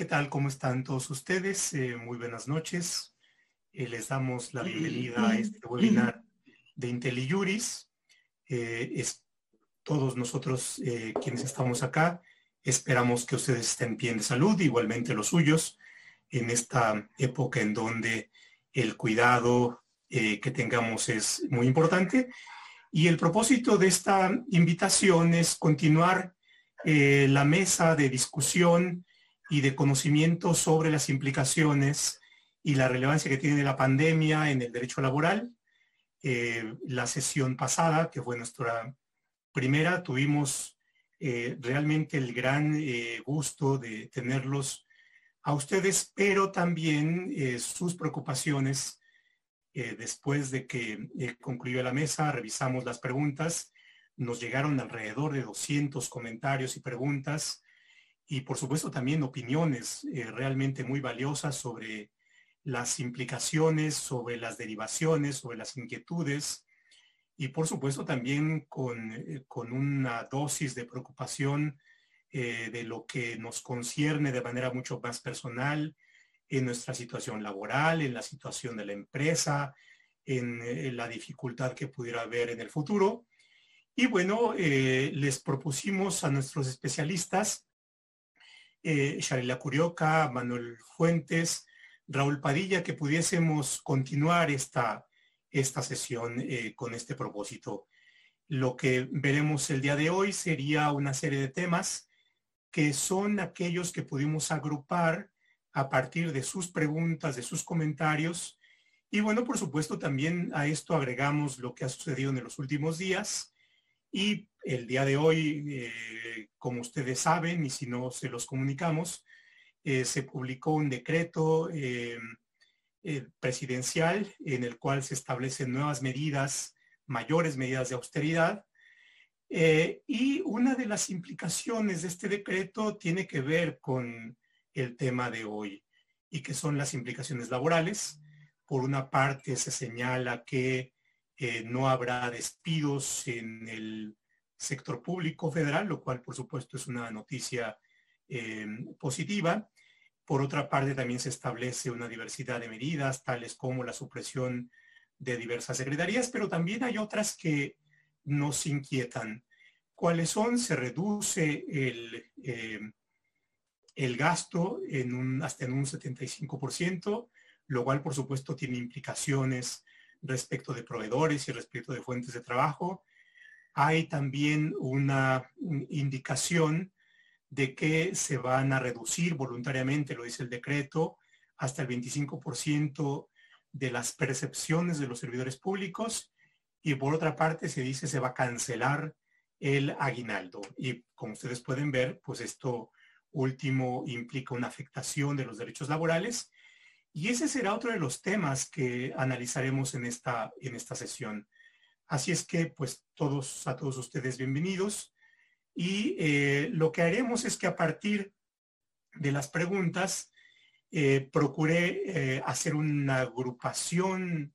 ¿Qué tal? ¿Cómo están todos ustedes? Eh, muy buenas noches. Eh, les damos la bienvenida a este webinar de IntelliJuris. Eh, es, todos nosotros quienes estamos acá esperamos que ustedes estén bien de salud, igualmente los suyos, en esta época en donde el cuidado que tengamos es muy importante. Y el propósito de esta invitación es continuar la mesa de discusión y de conocimiento sobre las implicaciones y la relevancia que tiene la pandemia en el derecho laboral. Eh, la sesión pasada, que fue nuestra primera, tuvimos eh, realmente el gran eh, gusto de tenerlos a ustedes, pero también sus preocupaciones. después de que concluyó la mesa, revisamos las preguntas, nos llegaron alrededor de 200 comentarios y preguntas y por supuesto también opiniones eh, realmente muy valiosas sobre las implicaciones, sobre las derivaciones, sobre las inquietudes y por supuesto también con, eh, una dosis de preocupación eh, de lo que nos concierne de manera mucho más personal en nuestra situación laboral, en la situación de la empresa, en, la dificultad que pudiera haber en el futuro. Y bueno, les propusimos a nuestros especialistas eh, Sharela Curioca, Manuel Fuentes, Raúl Padilla, que pudiésemos continuar esta, esta sesión eh, con este propósito. Lo que veremos el día de hoy sería una serie de temas que son aquellos que pudimos agrupar a partir de sus preguntas, de sus comentarios. Y bueno, por supuesto, también a esto agregamos lo que ha sucedido en los últimos días y el día de hoy, eh, como ustedes saben, y si no se los comunicamos, eh, se publicó un decreto eh, presidencial en el cual se establecen nuevas medidas, mayores medidas de austeridad. y una de las implicaciones de este decreto tiene que ver con el tema de hoy y que son las implicaciones laborales. Por una parte se señala que no habrá despidos en el sector público federal, lo cual por supuesto es una noticia eh, positiva. Por otra parte, también se establece una diversidad de medidas, tales como la supresión de diversas secretarías, pero también hay otras que nos inquietan. ¿Cuáles son? Se reduce el, eh, el gasto en un, hasta en un 75%, lo cual por supuesto tiene implicaciones respecto de proveedores y respecto de fuentes de trabajo. Hay también una indicación de que se van a reducir voluntariamente, lo dice el decreto, hasta el 25% de las percepciones de los servidores públicos y por otra parte se dice se va a cancelar el aguinaldo. Y como ustedes pueden ver, pues esto último implica una afectación de los derechos laborales y ese será otro de los temas que analizaremos en esta, en esta sesión. Así es que, pues, todos, a todos ustedes bienvenidos. Y eh, lo que haremos es que a partir de las preguntas, eh, procuré eh, hacer una agrupación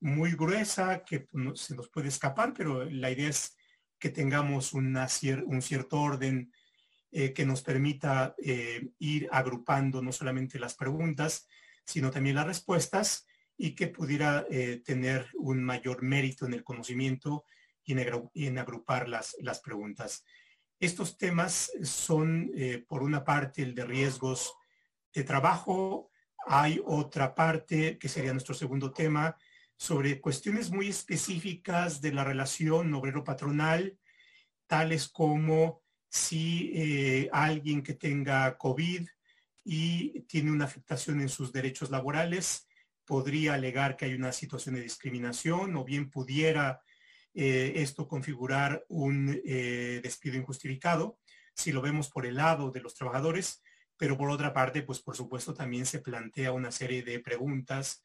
muy gruesa que se nos puede escapar, pero la idea es que tengamos un cierto orden que nos permita ir agrupando no solamente las preguntas, sino también las respuestas y que pudiera eh, tener un mayor mérito en el conocimiento y en, agrupar las, las, preguntas. Estos temas son, eh, por una parte, el de riesgos de trabajo. Hay otra parte, que sería nuestro segundo tema, sobre cuestiones muy específicas de la relación obrero-patronal, tales como si eh, alguien que tenga COVID y tiene una afectación en sus derechos laborales, podría alegar que hay una situación de discriminación o bien pudiera eh, esto configurar un eh, despido injustificado, si lo vemos por el lado de los trabajadores, pero por otra parte, pues por supuesto también se plantea una serie de preguntas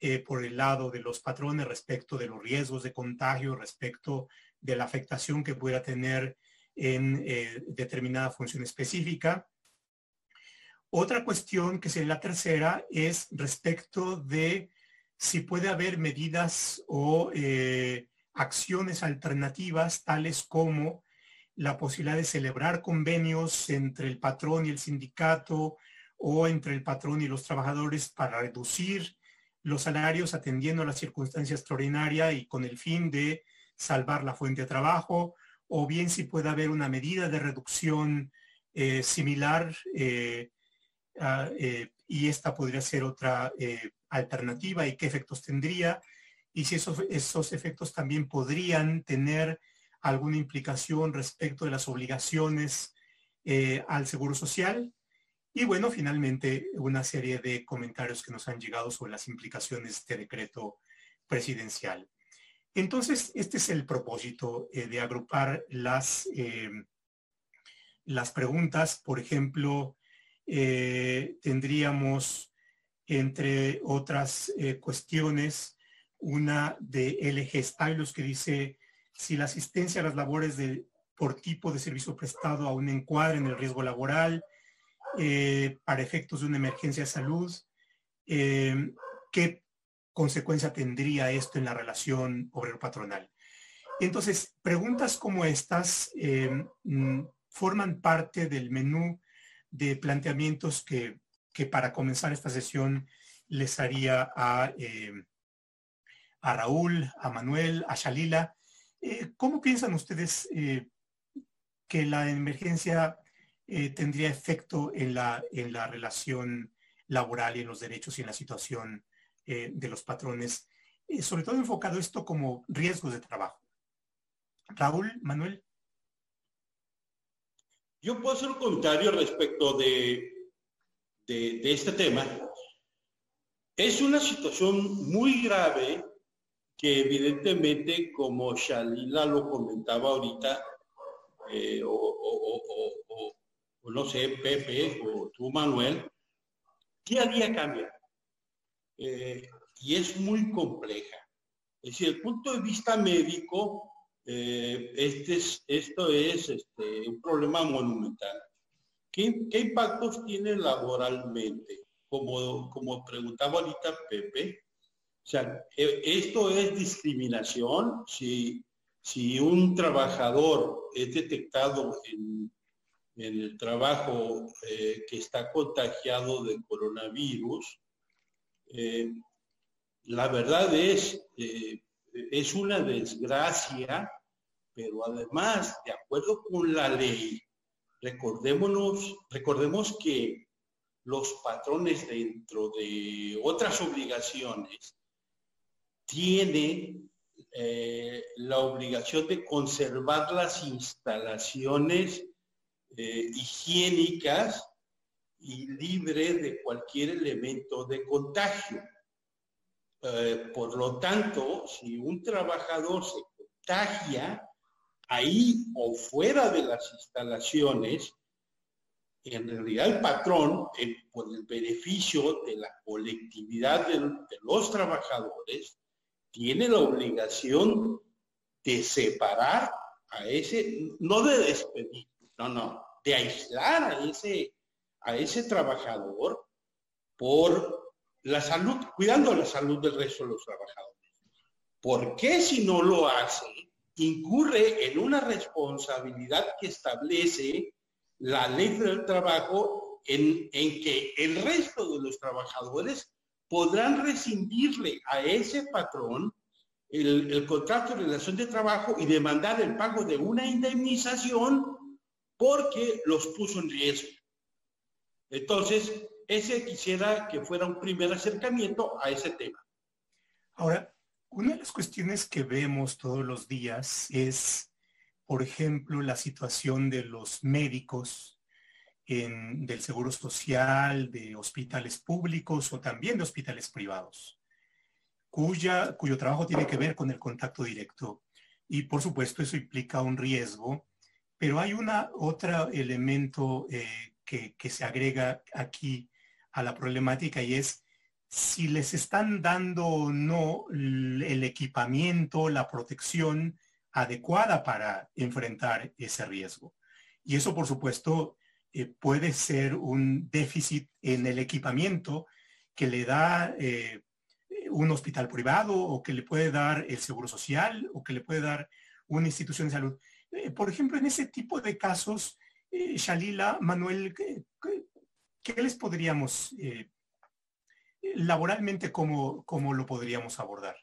eh, por el lado de los patrones respecto de los riesgos de contagio, respecto de la afectación que pudiera tener en determinada función específica, otra cuestión, que sería la tercera, es respecto de si puede haber medidas o eh, acciones alternativas tales como la posibilidad de celebrar convenios entre el patrón y el sindicato o entre el patrón y los trabajadores para reducir los salarios atendiendo a la circunstancia extraordinaria y con el fin de salvar la fuente de trabajo, o bien si puede haber una medida de reducción eh, similar eh, eh, y esta podría ser otra alternativa y qué efectos tendría y si esos, esos efectos también podrían tener alguna implicación respecto de las obligaciones al Seguro Social. Y bueno, finalmente una serie de comentarios que nos han llegado sobre las implicaciones de este decreto presidencial. Entonces, este es el propósito de agrupar las las preguntas, por ejemplo, eh, tendríamos, entre otras eh, cuestiones, una de LG Stylos que dice si la asistencia a las labores de, por tipo de servicio prestado a un encuadre en el riesgo laboral eh, para efectos de una emergencia de salud, ¿qué consecuencia tendría esto en la relación obrero-patronal? Entonces, preguntas como estas mm, forman parte del menú de planteamientos que, para comenzar esta sesión les haría a, eh, a Raúl, a Manuel, a Shalila. Eh, ¿Cómo piensan ustedes eh, que la emergencia tendría efecto en la, en la relación laboral y en los derechos y en la situación de los patrones? sobre todo enfocado esto como riesgos de trabajo. Raúl, Manuel. Yo puedo hacer un comentario respecto de, este tema. Es una situación muy grave que evidentemente, como Shalila lo comentaba ahorita, eh, o, no sé, Pepe o tú, Manuel, día a día cambia. Eh, y es muy compleja. Es decir, el punto de vista médico, eh, este es, esto es este, un problema monumental. ¿Qué, impactos tiene laboralmente? Como, como preguntaba ahorita Pepe, o sea, e, esto es discriminación. Si, si un trabajador es detectado en, el trabajo eh, que está contagiado de coronavirus, eh, la verdad es, es una desgracia, pero además, de acuerdo con la ley, recordémonos, recordemos que los patrones dentro de otras obligaciones tienen eh, la obligación de conservar las instalaciones eh, higiénicas y libre de cualquier elemento de contagio. Eh, por lo tanto, si un trabajador se contagia ahí o fuera de las instalaciones, en realidad el patrón, por el beneficio de la colectividad de, los trabajadores, tiene la obligación de separar a ese, no de despedir, no, no, de aislar a ese, a ese trabajador por la salud, cuidando la salud del resto de los trabajadores. ¿Por qué si no lo hace, incurre en una responsabilidad que establece la ley del trabajo en, que el resto de los trabajadores podrán rescindirle a ese patrón el, el, contrato de relación de trabajo y demandar el pago de una indemnización porque los puso en riesgo. Entonces, ese quisiera que fuera un primer acercamiento a ese tema. Ahora, una de las cuestiones que vemos todos los días es, por ejemplo, la situación de los médicos del Seguro Social, de hospitales públicos o también de hospitales privados, cuya, cuyo trabajo tiene que ver con el contacto directo. Y por supuesto eso implica un riesgo, pero hay una otro elemento eh, que, que se agrega aquí a la problemática y es si les están dando o no el equipamiento, la protección adecuada para enfrentar ese riesgo. Y eso, por supuesto, eh, puede ser un déficit en el equipamiento que le da eh, un hospital privado o que le puede dar el Seguro Social o que le puede dar una institución de salud. Eh, por ejemplo, en ese tipo de casos, Shalila, Manuel, ¿qué les podríamos, laboralmente, cómo, cómo lo podríamos abordar?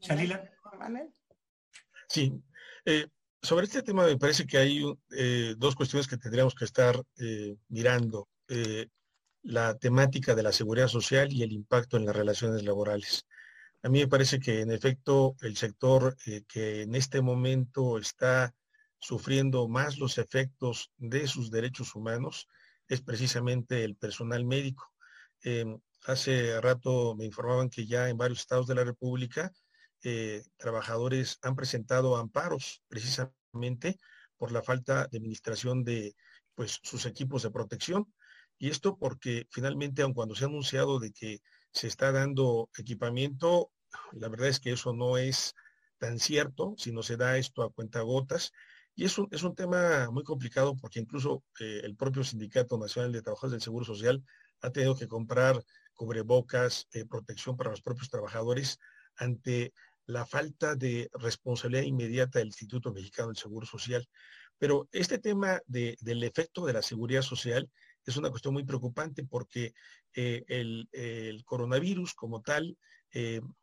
Shalila. Sí. Eh, sobre este tema me parece que hay eh, dos cuestiones que tendríamos que estar mirando. la temática de la seguridad social y el impacto en las relaciones laborales. A mí me parece que en efecto el sector que en este momento está sufriendo más los efectos de sus derechos humanos es precisamente el personal médico. Em, hace rato me informaban que ya en varios estados de la República eh, trabajadores han presentado amparos precisamente por la falta de administración de pues, sus equipos de protección. Y esto porque finalmente, aun cuando se ha anunciado de que se está dando equipamiento, la verdad es que eso no es tan cierto, sino se da esto a cuentagotas y es un, es un tema muy complicado porque incluso eh, el propio Sindicato Nacional de Trabajadores del Seguro Social ha tenido que comprar cubrebocas, eh, protección para los propios trabajadores ante la falta de responsabilidad inmediata del Instituto Mexicano del Seguro Social. Pero este tema del efecto de la seguridad social es una cuestión muy preocupante porque eh, el, coronavirus como tal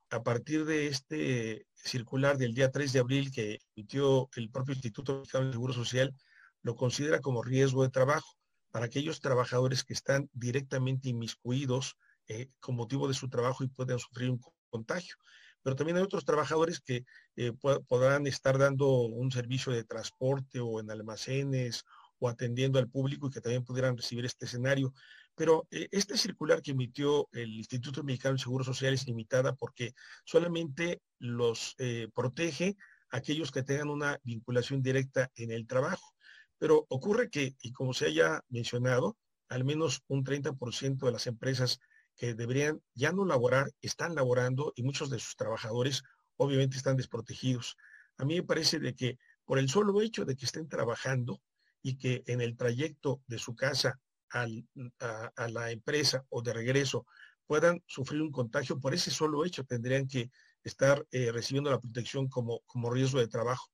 a partir de este circular del día 3 de abril que emitió el propio Instituto Mexicano de Seguro Social, lo considera como riesgo de trabajo para aquellos trabajadores que están directamente inmiscuidos eh, con motivo de su trabajo y pueden sufrir un contagio. Pero también hay otros trabajadores que eh, podrán estar dando un servicio de transporte o en almacenes o atendiendo al público y que también pudieran recibir este escenario. Pero eh, este circular que emitió el Instituto Mexicano de Seguro Social es limitada porque solamente los protege aquellos que tengan una vinculación directa en el trabajo. Pero ocurre que, y como se haya mencionado, al menos un 30% de las empresas que deberían ya no laborar están laborando y muchos de sus trabajadores obviamente están desprotegidos. A mí me parece de que por el solo hecho de que estén trabajando y que en el trayecto de su casa a, la empresa o de regreso puedan sufrir un contagio, por ese solo hecho tendrían que estar eh, recibiendo la protección como, como riesgo de trabajo.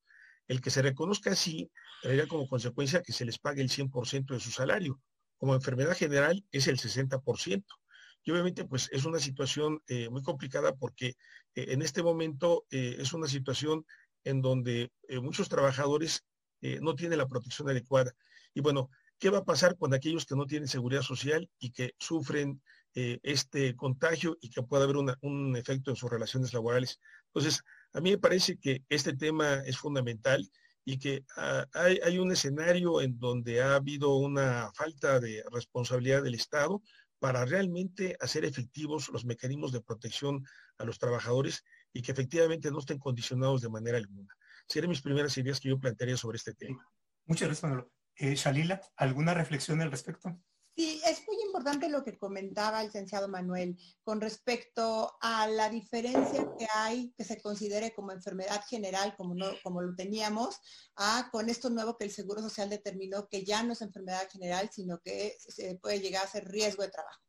El que se reconozca así traería como consecuencia que se les pague el 100% de su salario. Como enfermedad general es el 60%. Y obviamente pues es una situación eh, muy complicada porque eh, en este momento es una situación en donde muchos trabajadores no tienen la protección adecuada. Y bueno, ¿Qué va a pasar con aquellos que no tienen seguridad social y que sufren eh, este contagio y que pueda haber un efecto en sus relaciones laborales? Entonces, a mí me parece que este tema es fundamental y que ah, hay, un escenario en donde ha habido una falta de responsabilidad del Estado para realmente hacer efectivos los mecanismos de protección a los trabajadores y que efectivamente no estén condicionados de manera alguna. Serían mis primeras ideas que yo plantearía sobre este tema. Muchas gracias, Manolo. Eh, Shalila, ¿alguna reflexión al respecto? Sí, es muy importante lo que comentaba el licenciado Manuel con respecto a la diferencia que hay que se considere como enfermedad general, como, no, como lo teníamos, a con esto nuevo que el Seguro Social determinó que ya no es enfermedad general, sino que se puede llegar a ser riesgo de trabajo.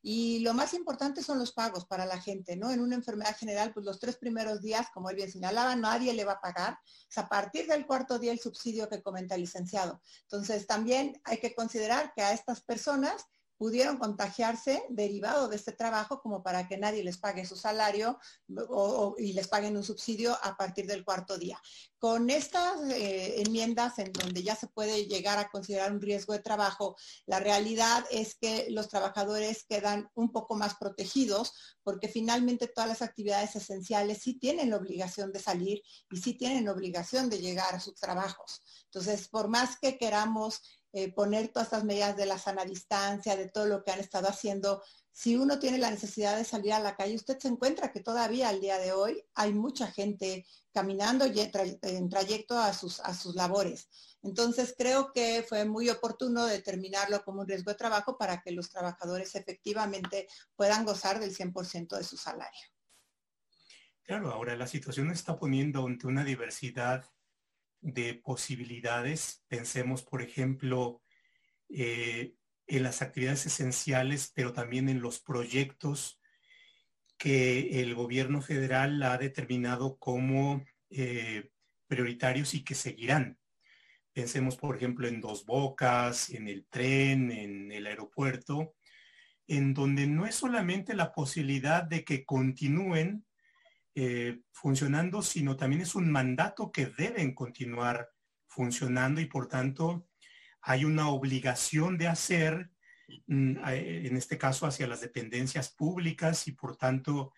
Y lo más importante son los pagos para la gente, ¿no? En una enfermedad general, pues los tres primeros días, como él bien señalaba, nadie le va a pagar. A partir del cuarto día el subsidio que comenta el licenciado. Entonces, también hay que considerar que a estas personas pudieron contagiarse derivado de este trabajo como para que nadie les pague su salario y les paguen un subsidio a partir del cuarto día. Con estas eh, enmiendas en donde ya se puede llegar a considerar un riesgo de trabajo, la realidad es que los trabajadores quedan un poco más protegidos porque finalmente todas las actividades esenciales sí tienen la obligación de salir y sí tienen obligación de llegar a sus trabajos. Entonces, por más que queramos eh, poner todas estas medidas de la sana distancia, de todo lo que han estado haciendo. Si uno tiene la necesidad de salir a la calle, usted se encuentra que todavía al día de hoy hay mucha gente caminando y en, trayecto a sus, a sus labores. Entonces creo que fue muy oportuno determinarlo como un riesgo de trabajo para que los trabajadores efectivamente puedan gozar del 100% de su salario. Claro, ahora la situación está poniendo ante una diversidad de posibilidades. Pensemos, por ejemplo, eh, en las actividades esenciales, pero también en los proyectos que el gobierno federal ha determinado como eh, prioritarios y que seguirán. Pensemos, por ejemplo, en Dos Bocas, en el tren, en el aeropuerto, en donde no es solamente la posibilidad de que continúen eh, funcionando, sino también es un mandato que deben continuar funcionando y por tanto hay una obligación de hacer, mm, en este caso hacia las dependencias públicas y por tanto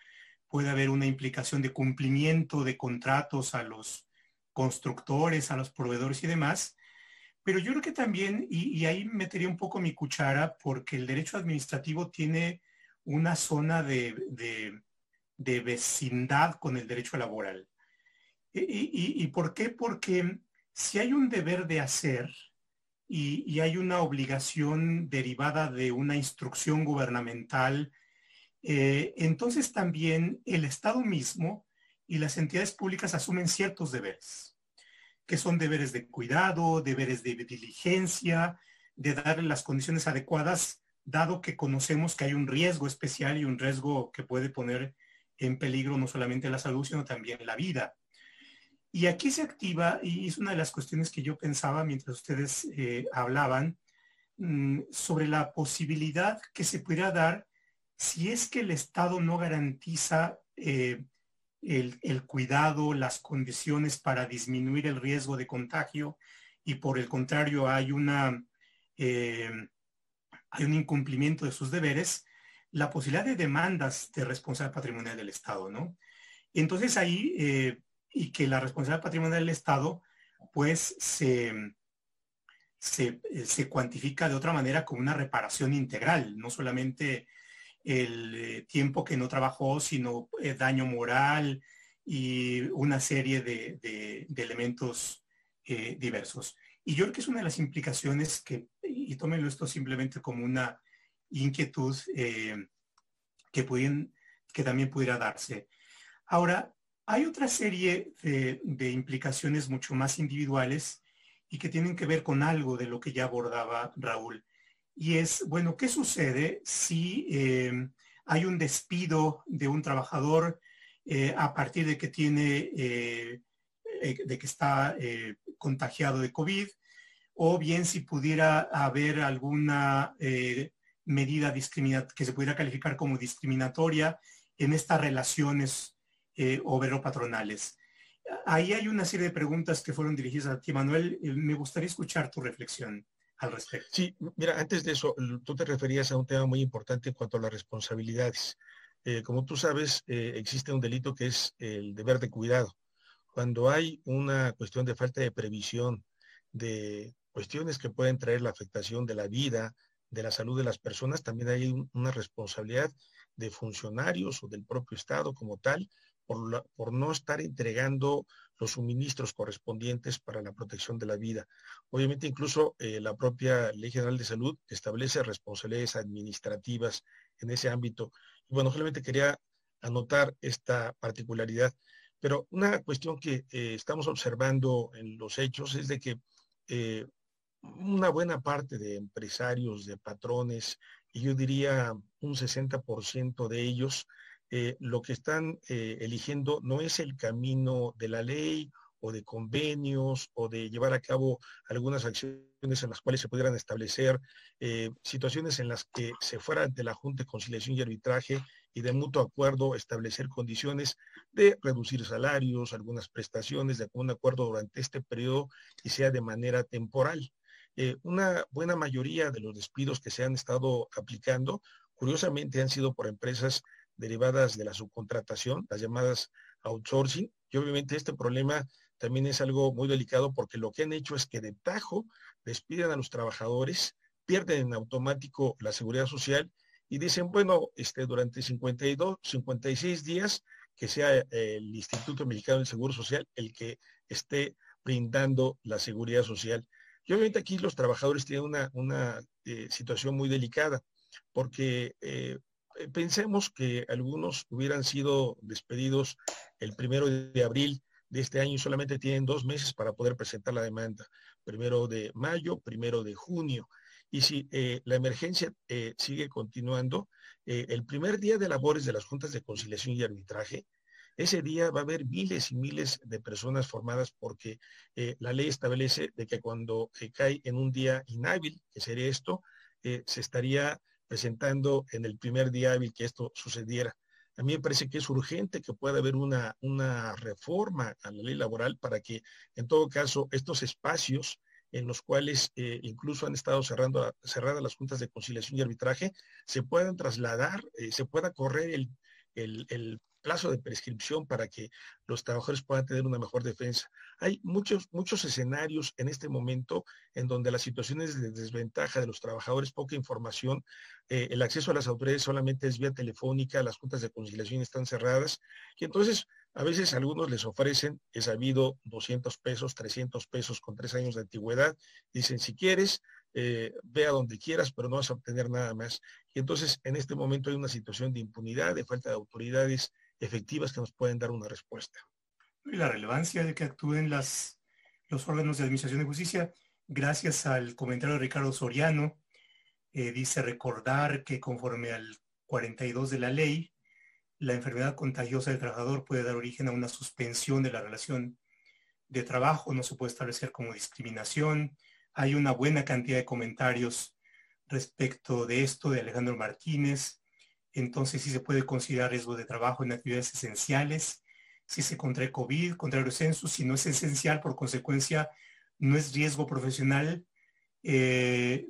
puede haber una implicación de cumplimiento de contratos a los constructores, a los proveedores y demás. Pero yo creo que también, y, ahí metería un poco mi cuchara, porque el derecho administrativo tiene una zona de, vecindad con el derecho laboral. ¿Y, por qué? Porque si hay un deber de hacer y, hay una obligación derivada de una instrucción gubernamental, eh, entonces también el Estado mismo y las entidades públicas asumen ciertos deberes, que son deberes de cuidado, deberes de diligencia, de darle las condiciones adecuadas, dado que conocemos que hay un riesgo especial y un riesgo que puede poner en peligro no solamente la salud, sino también la vida. Y aquí se activa, y es una de las cuestiones que yo pensaba mientras ustedes eh, hablaban, mm, sobre la posibilidad que se pudiera dar si es que el Estado no garantiza eh, el, cuidado, las condiciones para disminuir el riesgo de contagio y por el contrario hay, una, eh, hay un incumplimiento de sus deberes, la posibilidad de demandas de responsabilidad patrimonial del Estado, ¿no? Entonces ahí, eh, y que la responsabilidad patrimonial del Estado, pues se, se, se, cuantifica de otra manera como una reparación integral, no solamente el eh, tiempo que no trabajó, sino eh, daño moral y una serie de, elementos eh, diversos. Y yo creo que es una de las implicaciones que, y tómenlo esto simplemente como una inquietud que, pueden, que también pudiera darse. Ahora, hay otra serie de, implicaciones mucho más individuales y que tienen que ver con algo de lo que ya abordaba Raúl y es, bueno, ¿qué sucede si eh, hay un despido de un trabajador eh, a partir de que tiene, eh, de que está contagiado de COVID? O bien si pudiera haber alguna medida que se pudiera calificar como discriminatoria en estas relaciones obrero-patronales. Ahí hay una serie de preguntas que fueron dirigidas a ti, Manuel. Me gustaría escuchar tu reflexión al respecto. Sí, mira, antes de eso, tú te referías a un tema muy importante en cuanto a las responsabilidades. Eh, como tú sabes, eh, existe un delito que es el deber de cuidado. Cuando hay una cuestión de falta de previsión, de cuestiones que pueden traer la afectación de la vida, de la salud de las personas, también hay una responsabilidad de funcionarios o del propio Estado como tal por, por no estar entregando los suministros correspondientes para la protección de la vida. Obviamente, incluso eh, la propia Ley General de Salud establece responsabilidades administrativas en ese ámbito. Y bueno, solamente quería anotar esta particularidad. Pero una cuestión que eh, estamos observando en los hechos es de que eh, una buena parte de empresarios, de patrones, y yo diría un 60% de ellos, eh, lo que están eh, eligiendo no es el camino de la ley o de convenios o de llevar a cabo algunas acciones en las cuales se pudieran establecer eh, situaciones en las que se fuera ante la Junta de Conciliación y Arbitraje y de mutuo acuerdo establecer condiciones de reducir salarios, algunas prestaciones de un acuerdo durante este periodo y sea de manera temporal. Una buena mayoría de los despidos que se han estado aplicando, curiosamente, han sido por empresas derivadas de la subcontratación, las llamadas outsourcing. Y obviamente este problema también es algo muy delicado porque lo que han hecho es que de tajo despiden a los trabajadores, pierden en automático la seguridad social y dicen, bueno, este, durante 52, 56 días que sea el Instituto Mexicano del Seguro Social el que esté brindando la seguridad social. Y obviamente aquí los trabajadores tienen una, eh, situación muy delicada porque eh, eh, pensemos que algunos hubieran sido despedidos el primero de abril de este año y solamente tienen dos meses para poder presentar la demanda, primero de mayo, primero de junio. Y si la emergencia sigue continuando, el primer día de labores de las juntas de conciliación y arbitraje ese día va a haber miles y miles de personas formadas porque eh, la ley establece de que cuando cae en un día inhábil, que sería esto, se estaría presentando en el primer día hábil que esto sucediera. A mí me parece que es urgente que pueda haber una, una reforma a la ley laboral para que, en todo caso, estos espacios en los cuales eh, incluso han estado cerrando, cerradas las juntas de conciliación y arbitraje, se puedan trasladar, eh, se pueda correr el, el, plazo de prescripción para que los trabajadores puedan tener una mejor defensa. Hay muchos, muchos escenarios en este momento en donde las situaciones de desventaja de los trabajadores, poca información, eh, el acceso a las autoridades solamente es vía telefónica, las juntas de conciliación están cerradas, y entonces a veces algunos les ofrecen, he sabido, 200 pesos, 300 pesos con tres años de antigüedad. Dicen, si quieres, eh, ve a donde quieras, pero no vas a obtener nada más. Y entonces en este momento hay una situación de impunidad, de falta de autoridades efectivas que nos pueden dar una respuesta. Y la relevancia de que actúen las, los órganos de administración de justicia, gracias al comentario de Ricardo Soriano, eh, dice recordar que conforme al 42 de la ley, la enfermedad contagiosa del trabajador puede dar origen a una suspensión de la relación de trabajo, no se puede establecer como discriminación. Hay una buena cantidad de comentarios respecto de esto de Alejandro Martínez. Entonces sí se puede considerar riesgo de trabajo en actividades esenciales. Si se contrae COVID, contrario censo, si no es esencial, por consecuencia, no es riesgo profesional. Eh,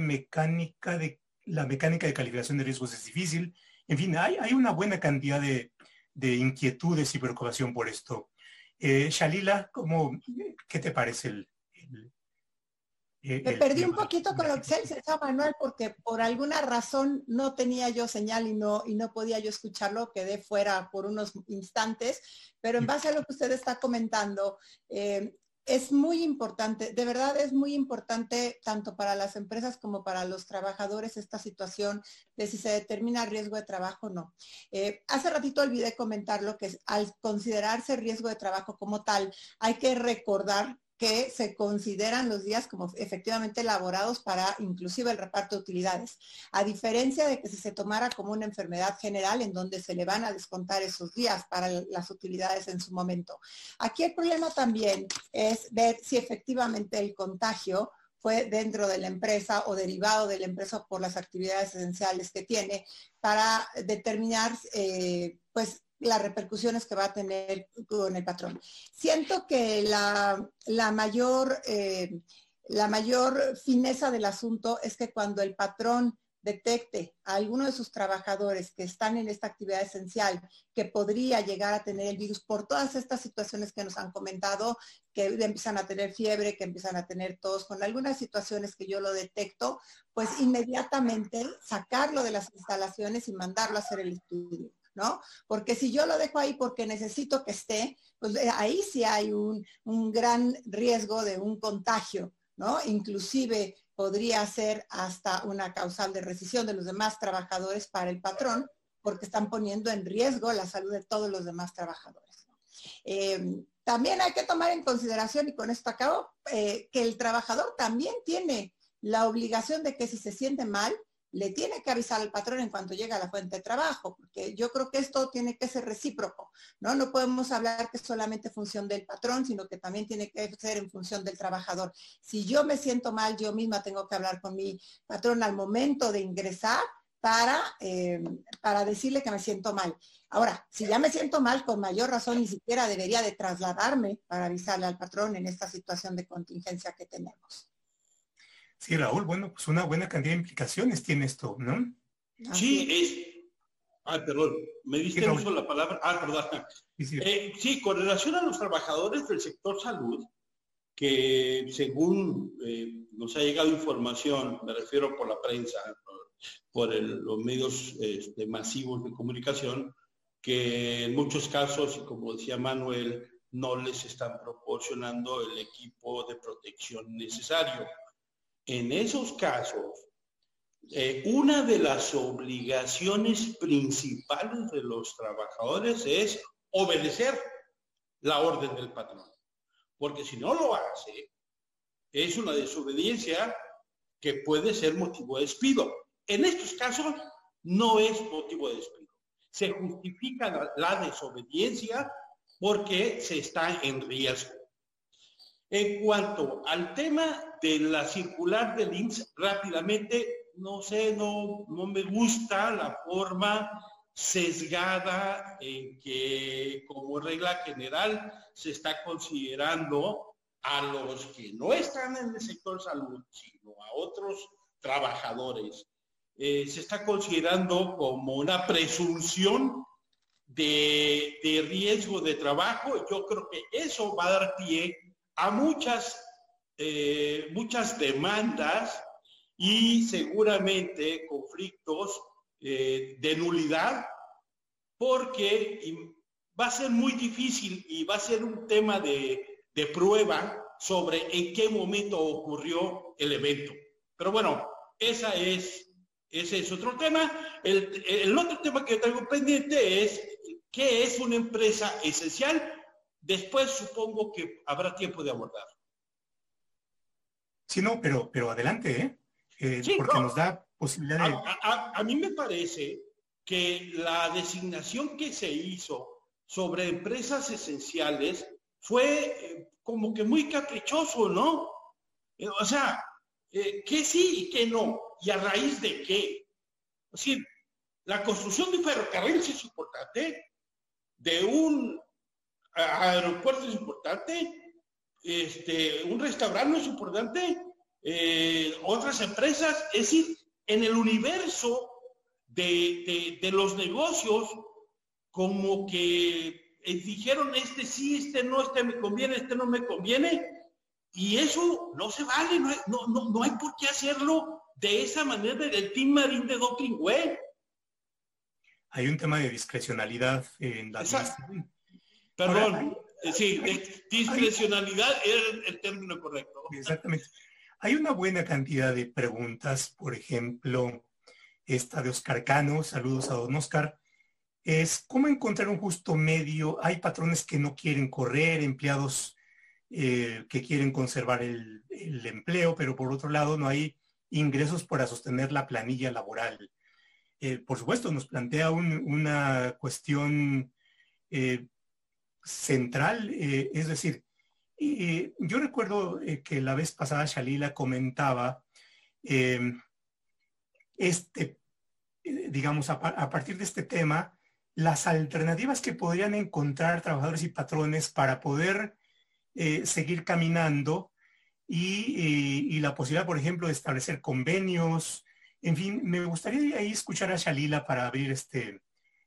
mecánica de, la mecánica de calificación de riesgos es difícil en fin, hay, una buena cantidad de, inquietudes y preocupación por esto. Eh, Shalila, ¿cómo, ¿qué te parece el, Me perdí un poquito con lo que se Manuel porque por alguna razón no tenía yo señal y no, y no podía yo escucharlo, quedé fuera por unos instantes, pero en base a lo que usted está comentando, eh, es muy importante, de verdad es muy importante tanto para las empresas como para los trabajadores esta situación de si se determina riesgo de trabajo o no. Eh, hace ratito olvidé comentar lo que al considerarse riesgo de trabajo como tal, hay que recordar que se consideran los días como efectivamente elaborados para inclusive el reparto de utilidades, a diferencia de que si se tomara como una enfermedad general en donde se le van a descontar esos días para las utilidades en su momento. Aquí el problema también es ver si efectivamente el contagio fue dentro de la empresa o derivado de la empresa por las actividades esenciales que tiene para determinar eh, pues las repercusiones que va a tener con el patrón. Siento que la, mayor, eh, la mayor fineza del asunto es que cuando el patrón detecte a alguno de sus trabajadores que están en esta actividad esencial que podría llegar a tener el virus por todas estas situaciones que nos han comentado, que empiezan a tener fiebre, que empiezan a tener tos, con algunas situaciones que yo lo detecto, pues inmediatamente sacarlo de las instalaciones y mandarlo a hacer el estudio. ¿No? Porque si yo lo dejo ahí porque necesito que esté, pues eh, ahí sí hay un, gran riesgo de un contagio, ¿no? Inclusive podría ser hasta una causal de rescisión de los demás trabajadores para el patrón, porque están poniendo en riesgo la salud de todos los demás trabajadores. Eh, también hay que tomar en consideración, y con esto acabo, eh, que el trabajador también tiene la obligación de que si se siente mal, le tiene que avisar al patrón en cuanto llega a la fuente de trabajo, porque yo creo que esto tiene que ser recíproco, ¿no? No podemos hablar que es solamente función del patrón, sino que también tiene que ser en función del trabajador. Si yo me siento mal, yo misma tengo que hablar con mi patrón al momento de ingresar para, eh, para decirle que me siento mal. Ahora, si ya me siento mal, con mayor razón ni siquiera debería de trasladarme para avisarle al patrón en esta situación de contingencia que tenemos. Sí, Raúl, bueno, pues una buena cantidad de implicaciones tiene esto, ¿no? Sí, es... Ay, perdón, me diste uso la palabra. Ah, perdón. Eh, sí, con relación a los trabajadores del sector salud, que según eh, nos ha llegado información, me refiero por la prensa, por, los medios este, masivos de comunicación, que en muchos casos, y como decía Manuel, no les están proporcionando el equipo de protección necesario en esos casos, eh, una de las obligaciones principales de los trabajadores es obedecer la orden del patrón. Porque si no lo hace, es una desobediencia que puede ser motivo de despido. En estos casos no es motivo de despido. se justifica la, desobediencia porque se está en riesgo. En cuanto al tema de la circular del INSS, rápidamente, no sé, no, no me gusta la forma sesgada en que como regla general se está considerando a los que no están en el sector salud, sino a otros trabajadores. Eh, se está considerando como una presunción de, riesgo de trabajo. Yo creo que eso va a dar pie a muchas, eh, muchas demandas y seguramente conflictos eh, de nulidad, porque va a ser muy difícil y va a ser un tema de, prueba sobre en qué momento ocurrió el evento. Pero bueno, esa es, ese es otro tema. El, el otro tema que traigo pendiente es qué es una empresa esencial. Después supongo que habrá tiempo de abordar. Sí, no, pero, pero adelante, ¿eh? eh porque nos da a, mí me parece que la designación que se hizo sobre empresas esenciales fue eh, como que muy caprichoso, ¿no? Eh, o sea, que sí y que no, y a raíz de qué. Es decir, la construcción de ferrocarriles es importante, de un aeropuerto es importante, este, un restaurante es importante, otras empresas, es decir, en el universo de, los negocios, como que eh, dijeron, este sí, este no, este me conviene, este no me conviene, y eso no se vale, no hay, no, hay por qué hacerlo de esa manera del Team Marín de Docking Way. Hay un tema de discrecionalidad en la Perdón, eh, sí, discrecionalidad es el término correcto. Exactamente. Hay una buena cantidad de preguntas, por ejemplo, esta de Oscar Cano, saludos a don Oscar, es cómo encontrar un justo medio. Hay patrones que no quieren correr, empleados eh, que quieren conservar el, empleo, pero por otro lado no hay ingresos para sostener la planilla laboral. Eh, por supuesto, nos plantea una cuestión eh, central, es decir, y yo recuerdo eh, que la vez pasada Shalila comentaba este, eh, digamos, a, partir de este tema, las alternativas que podrían encontrar trabajadores y patrones para poder eh, seguir caminando y, la posibilidad, por ejemplo, de establecer convenios. En fin, me gustaría ahí escuchar a Shalila para abrir este,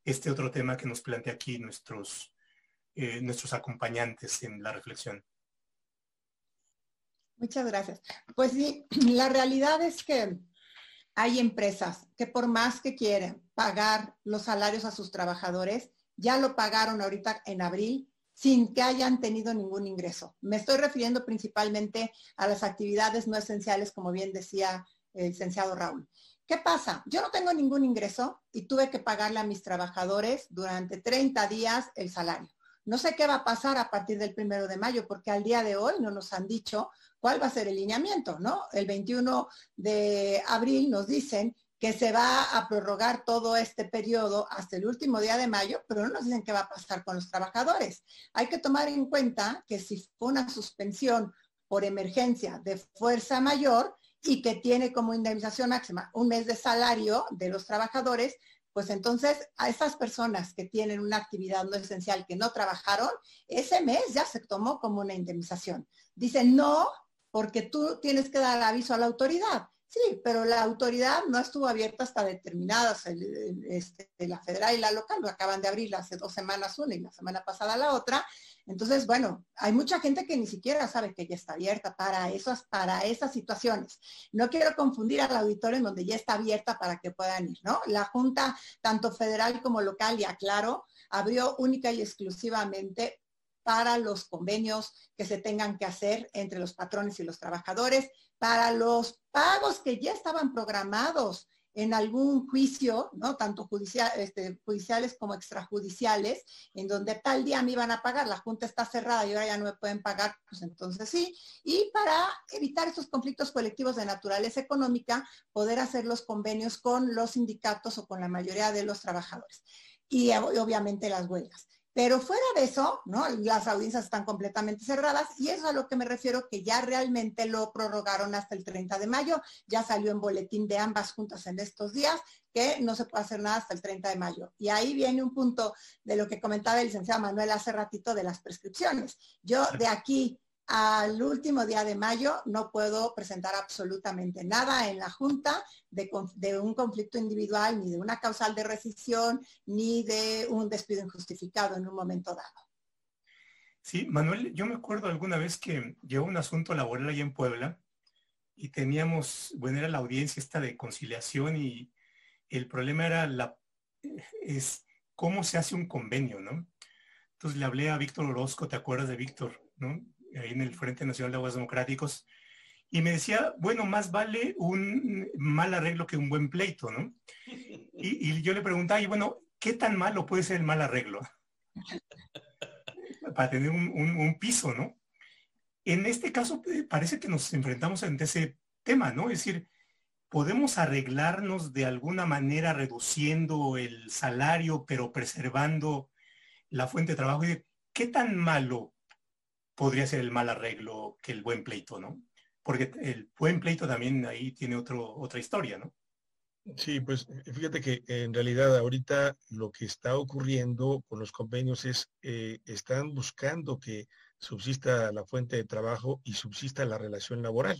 este otro tema que nos plantea aquí nuestros, nuestros acompañantes en la reflexión. Muchas gracias. Pues sí, la realidad es que hay empresas que por más que quieren pagar los salarios a sus trabajadores, ya lo pagaron ahorita en abril sin que hayan tenido ningún ingreso. Me estoy refiriendo principalmente a las actividades no esenciales, como bien decía el licenciado Raúl. ¿Qué pasa? Yo no tengo ningún ingreso y tuve que pagarle a mis trabajadores durante 30 días el salario. No sé qué va a pasar a partir del primero de mayo, porque al día de hoy no nos han dicho cuál va a ser el lineamiento, ¿no? El 21 de abril nos dicen que se va a prorrogar todo este periodo hasta el último día de mayo, pero no nos dicen qué va a pasar con los trabajadores. Hay que tomar en cuenta que si fue una suspensión por emergencia de fuerza mayor y que tiene como indemnización máxima un mes de salario de los trabajadores, pues entonces a esas personas que tienen una actividad no esencial que no trabajaron, ese mes ya se tomó como una indemnización. Dicen, no, porque tú tienes que dar aviso a la autoridad. Sí, pero la autoridad no estuvo abierta hasta determinadas, este, la federal y la local, lo acaban de abrir hace dos semanas una y la semana pasada la otra. Entonces, bueno, hay mucha gente que ni siquiera sabe que ya está abierta para esas, para esas situaciones. No quiero confundir al auditorio en donde ya está abierta para que puedan ir, ¿no? La Junta, tanto federal como local, y aclaro, abrió única y exclusivamente para los convenios que se tengan que hacer entre los patrones y los trabajadores, para los pagos que ya estaban programados en algún juicio, ¿no? Tanto este, judiciales como extrajudiciales, en donde tal día me iban a pagar, la junta está cerrada y ahora ya no me pueden pagar, pues entonces sí. Y para evitar estos conflictos colectivos de naturaleza económica, poder hacer los convenios con los sindicatos o con la mayoría de los trabajadores. y obviamente las huelgas. Pero fuera de eso, ¿no? Las audiencias están completamente cerradas y eso es a lo que me refiero que ya realmente lo prorrogaron hasta el 30 de mayo, ya salió en boletín de ambas juntas en estos días que no se puede hacer nada hasta el 30 de mayo. Y ahí viene un punto de lo que comentaba el licenciado Manuel hace ratito de las prescripciones. Yo de aquí al último día de mayo no puedo presentar absolutamente nada en la Junta de, un conflicto individual, ni de una causal de rescisión, ni de un despido injustificado en un momento dado. Sí, Manuel, yo me acuerdo alguna vez que llegó un asunto laboral allá en Puebla y teníamos, bueno, era la audiencia esta de conciliación y el problema era la, es cómo se hace un convenio, ¿no? Entonces le hablé a Víctor Orozco, ¿te acuerdas de Víctor? Ahí en el Frente Nacional de Aguas Democráticos, y me decía, bueno, más vale un mal arreglo que un buen pleito, ¿no? Y, yo le preguntaba, y bueno, ¿qué tan malo puede ser el mal arreglo? Para tener un, piso, ¿no? En este caso eh, parece que nos enfrentamos ante ese tema, ¿no? Es decir, podemos arreglarnos de alguna manera reduciendo el salario, pero preservando la fuente de trabajo. ¿Qué tan malo podría ser el mal arreglo que el buen pleito, ¿no? Porque el buen pleito también ahí tiene otro, otra historia, ¿no? Sí, pues fíjate que en realidad ahorita lo que está ocurriendo con los convenios es, eh, están buscando que subsista la fuente de trabajo y subsista la relación laboral.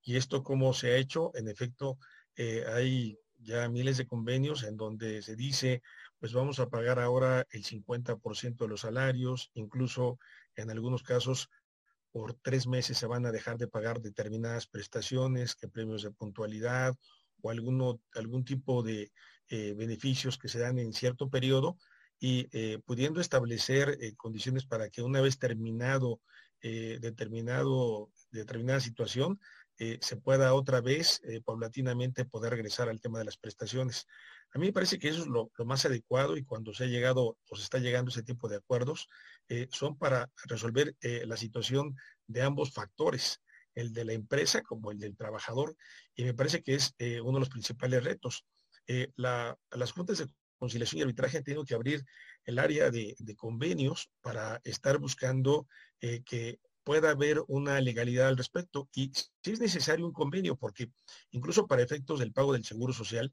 Y esto cómo se ha hecho, en efecto, eh, hay ya miles de convenios en donde se dice, pues vamos a pagar ahora el 50% de los salarios, incluso en algunos casos por tres meses se van a dejar de pagar determinadas prestaciones, que premios de puntualidad o algún tipo de eh, beneficios que se dan en cierto periodo y eh, pudiendo establecer eh, condiciones para que una vez terminado determinado, determinada situación, se pueda otra vez paulatinamente poder regresar al tema de las prestaciones. A mí me parece que eso es lo, más adecuado y cuando se ha llegado o se está llegando ese tipo de acuerdos, eh, son para resolver eh, la situación de ambos factores, el de la empresa como el del trabajador, y me parece que es eh, uno de los principales retos. las juntas de conciliación y arbitraje han tenido que abrir el área de, de convenios para estar buscando que pueda haber una legalidad al respecto y si es necesario un convenio, porque incluso para efectos del pago del seguro social,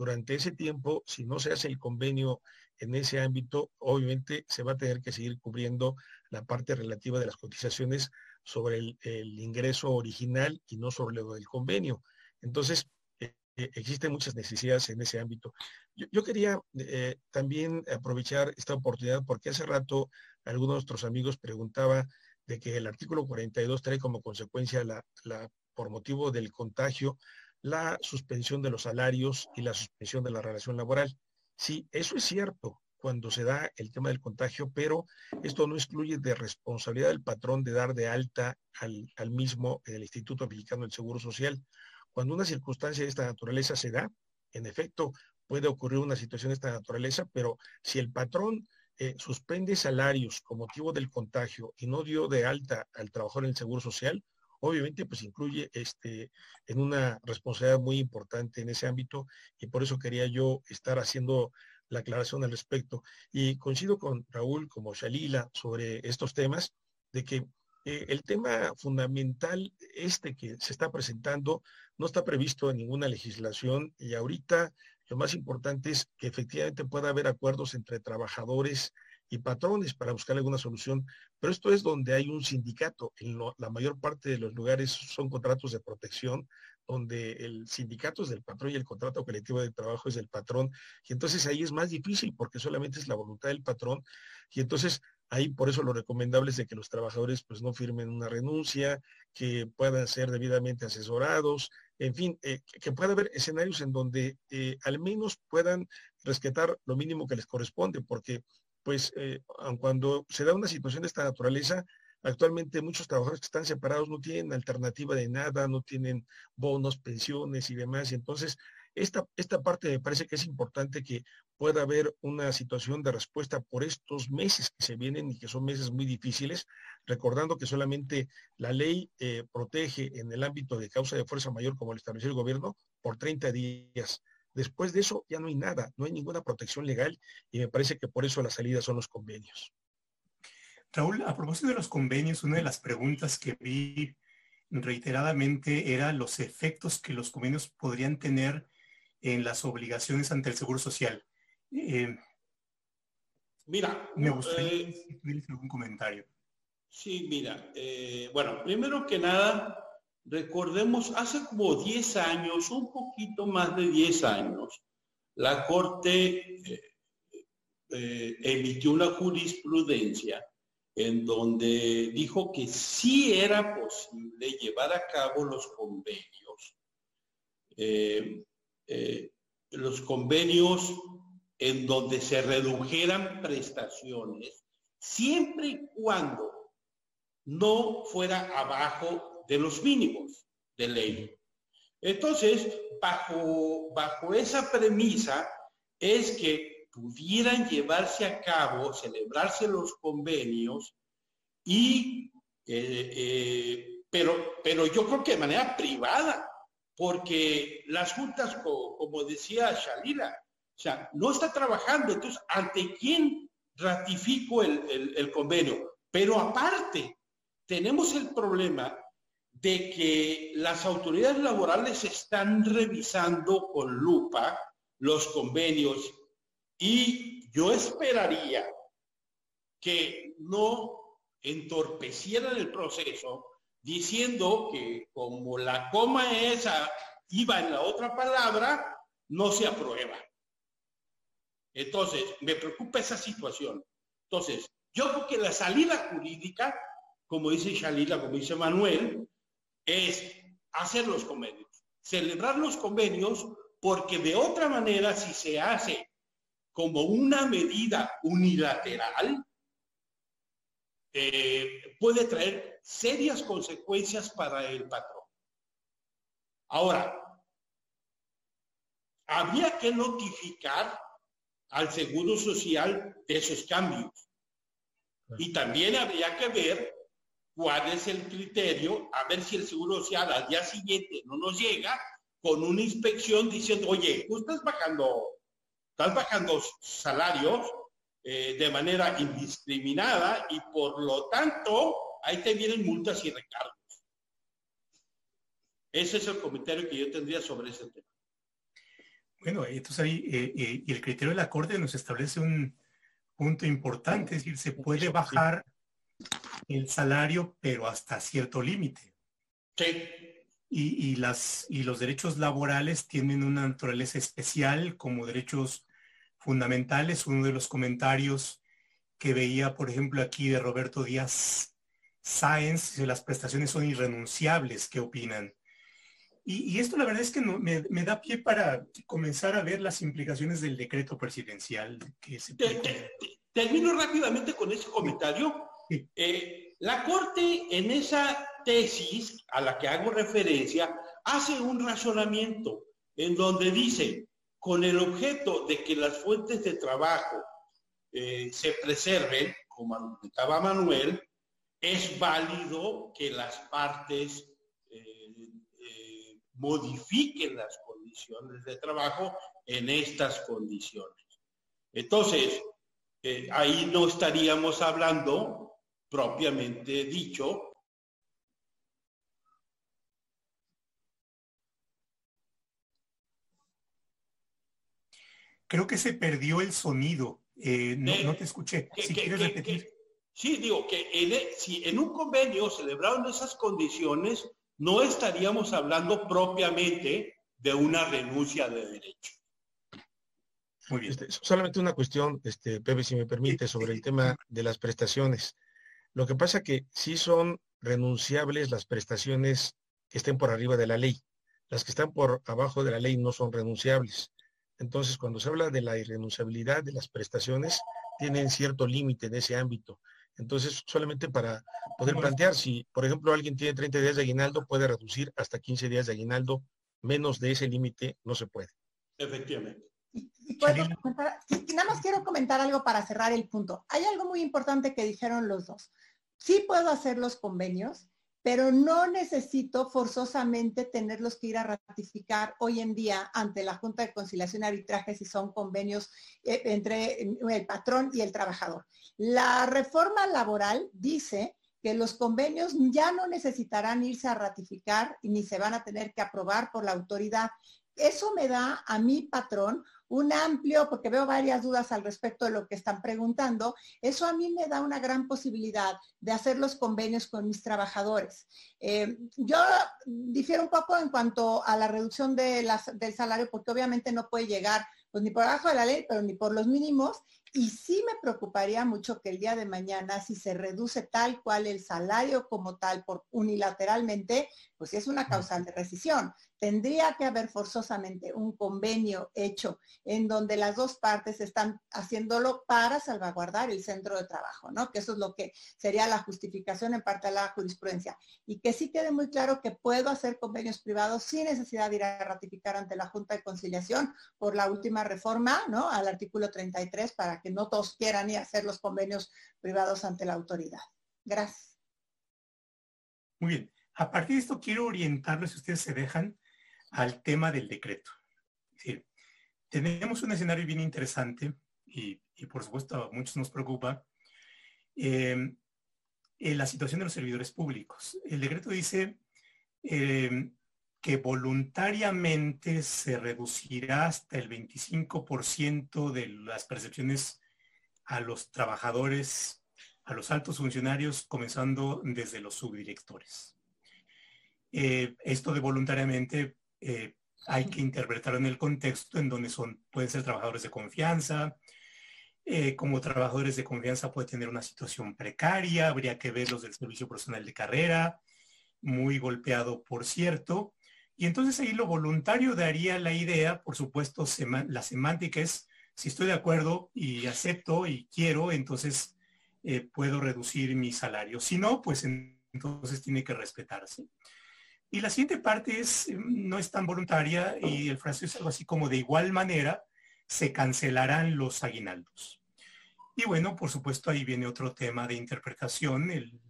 durante ese tiempo, si no se hace el convenio en ese ámbito, obviamente se va a tener que seguir cubriendo la parte relativa de las cotizaciones sobre el, ingreso original y no sobre lo del convenio. Entonces, eh, eh, existen muchas necesidades en ese ámbito. Yo, quería eh, también aprovechar esta oportunidad porque hace rato algunos de nuestros amigos preguntaba de que el artículo 42 trae como consecuencia la, por motivo del contagio la suspensión de los salarios y la suspensión de la relación laboral. Sí, eso es cierto cuando se da el tema del contagio, pero esto no excluye de responsabilidad del patrón de dar de alta al, al mismo el Instituto Mexicano del Seguro Social. Cuando una circunstancia de esta naturaleza se da, en efecto, puede ocurrir una situación de esta naturaleza, pero si el patrón eh, suspende salarios con motivo del contagio y no dio de alta al trabajador en el Seguro Social, obviamente pues incluye este, en una responsabilidad muy importante en ese ámbito y por eso quería yo estar haciendo la aclaración al respecto. Y coincido con Raúl como Shalila sobre estos temas, de que eh, el tema fundamental este que se está presentando no está previsto en ninguna legislación y ahorita lo más importante es que efectivamente pueda haber acuerdos entre trabajadores y patrones para buscar alguna solución, pero esto es donde hay un sindicato. En la mayor parte de los lugares son contratos de protección, donde el sindicato es del patrón y el contrato colectivo de trabajo es del patrón. Y entonces ahí es más difícil porque solamente es la voluntad del patrón. Y entonces ahí por eso lo recomendable es de que los trabajadores pues no firmen una renuncia, que puedan ser debidamente asesorados, en fin, eh, que pueda haber escenarios en donde eh, al menos puedan respetar lo mínimo que les corresponde, porque pues eh, cuando se da una situación de esta naturaleza, actualmente muchos trabajadores que están separados no tienen alternativa de nada, no tienen bonos, pensiones y demás. Entonces, esta, esta parte me parece que es importante que pueda haber una situación de respuesta por estos meses que se vienen y que son meses muy difíciles, recordando que solamente la ley eh, protege en el ámbito de causa de fuerza mayor, como lo estableció el gobierno, por 30 días Después de eso ya no hay nada, no hay ninguna protección legal y me parece que por eso la salida son los convenios. Raúl, a propósito de los convenios, una de las preguntas que vi reiteradamente era los efectos que los convenios podrían tener en las obligaciones ante el Seguro Social. Eh, mira, me gustaría eh, algún comentario. Sí, mira, eh, bueno, primero que nada, recordemos, hace como 10 años, un poquito más de 10 años, la Corte emitió una jurisprudencia en donde dijo que sí era posible llevar a cabo los convenios. Eh, eh, los convenios en donde se redujeran prestaciones, siempre y cuando no fuera abajo de los mínimos de ley. Entonces, bajo, bajo esa premisa es que pudieran llevarse a cabo, celebrarse los convenios y, eh, eh, pero, pero yo creo que de manera privada, porque las juntas, como, decía Shalila, o sea, no está trabajando, entonces, ¿ante quién ratifico el, el convenio? Pero aparte, tenemos el problema de que las autoridades laborales están revisando con lupa los convenios y yo esperaría que no entorpecieran el proceso diciendo que como la coma esa iba en la otra palabra, no se aprueba. Entonces, me preocupa esa situación. Entonces, yo creo que la salida jurídica, como dice Shalila, como dice Manuel, es hacer los convenios, celebrar los convenios, porque de otra manera, si se hace como una medida unilateral eh, puede traer serias consecuencias para el patrón. Ahora, había que notificar al Seguro Social de esos cambios. Y también habría que ver cuál es el criterio, a ver si el Seguro Social al día siguiente no nos llega con una inspección diciendo, oye, tú estás bajando estás bajando salarios eh, de manera indiscriminada y por lo tanto ahí te vienen multas y recargos. Ese es el comentario que yo tendría sobre ese tema. Bueno, entonces ahí eh, eh, y el criterio de la Corte nos establece un punto importante, es decir, se puede bajar el salario, pero hasta cierto límite. Sí. Y, y, las, y los derechos laborales tienen una naturaleza especial como derechos fundamentales. Uno de los comentarios que veía, por ejemplo, aquí de Roberto Díaz Sáenz, las prestaciones son irrenunciables. ¿Qué opinan? Y, esto la verdad es que me, da pie para comenzar a ver las implicaciones del decreto presidencial. Que se termino rápidamente con ese comentario. Eh, la Corte en esa tesis a la que hago referencia hace un razonamiento en donde dice, con el objeto de que las fuentes de trabajo eh, se preserven, como argumentaba Manuel, es válido que las partes eh, modifiquen las condiciones de trabajo en estas condiciones. Entonces, ahí no estaríamos hablando, propiamente dicho, Creo que se perdió el sonido. Eh, no, te escuché. si quieres repetir. sí, digo que e, si en un convenio celebraron esas condiciones, no estaríamos hablando propiamente de una renuncia de derecho. Muy bien. Este, solamente una cuestión, este, Pepe, si me permite, sobre el tema de las prestaciones. Lo que pasa que sí son renunciables las prestaciones que estén por arriba de la ley. Las que están por abajo de la ley no son renunciables. Entonces, cuando se habla de la irrenunciabilidad de las prestaciones, tienen cierto límite en ese ámbito. Entonces, solamente para poder plantear, si, por ejemplo, alguien tiene 30 días de aguinaldo, puede reducir hasta 15 días de aguinaldo, menos de ese límite no se puede. Efectivamente. Y, nada más quiero comentar algo para cerrar el punto. Hay algo muy importante que dijeron los dos. Sí puedo hacer los convenios pero no necesito forzosamente tenerlos que ir a ratificar hoy en día ante la Junta de Conciliación y Arbitraje si son convenios eh, entre el patrón y el trabajador. La reforma laboral dice que los convenios ya no necesitarán irse a ratificar ni se van a tener que aprobar por la autoridad. Eso me da a mi patrón un amplio, porque veo varias dudas al respecto de lo que están preguntando, eso a mí me da una gran posibilidad de hacer los convenios con mis trabajadores. Eh, yo difiero un poco en cuanto a la reducción de del salario, porque obviamente no puede llegar pues, ni por abajo de la ley, pero ni por los mínimos, y sí me preocuparía mucho que el día de mañana, si se reduce tal cual el salario como tal por unilateralmente, pues es una causal de rescisión. Tendría que haber forzosamente un convenio hecho en donde las dos partes están haciéndolo para salvaguardar el centro de trabajo, ¿no? Que eso es lo que sería la justificación en parte de la jurisprudencia. Y que sí quede muy claro que puedo hacer convenios privados sin necesidad de ir a ratificar ante la Junta de Conciliación por la última reforma, ¿no? Al artículo 33 para que no todos quieran ir a hacer los convenios privados ante la autoridad. Gracias. Muy bien. A partir de esto quiero orientarles, si ustedes se dejan, al tema del decreto. tenemos un escenario bien interesante y, por supuesto a muchos nos preocupa em, en la situación de los servidores públicos. El decreto dice em, que voluntariamente se reducirá hasta el 25% de las percepciones a los trabajadores, a los altos funcionarios, comenzando desde los subdirectores. Eh, esto de voluntariamente eh, hay que interpretarlo en el contexto en donde son, pueden ser trabajadores de confianza. Eh, como trabajadores de confianza puede tener una situación precaria, habría que ver los del servicio personal de carrera, muy golpeado, por cierto. Y entonces ahí lo voluntario daría la idea, por supuesto, la semántica es, si estoy de acuerdo y acepto y quiero, entonces eh, puedo reducir mi salario. Si no, pues entonces tiene que respetarse. Y la siguiente parte es, eh, no es tan voluntaria y el frase es algo así como de igual manera se cancelarán los aguinaldos. Y bueno, por supuesto ahí viene otro tema de interpretación. El,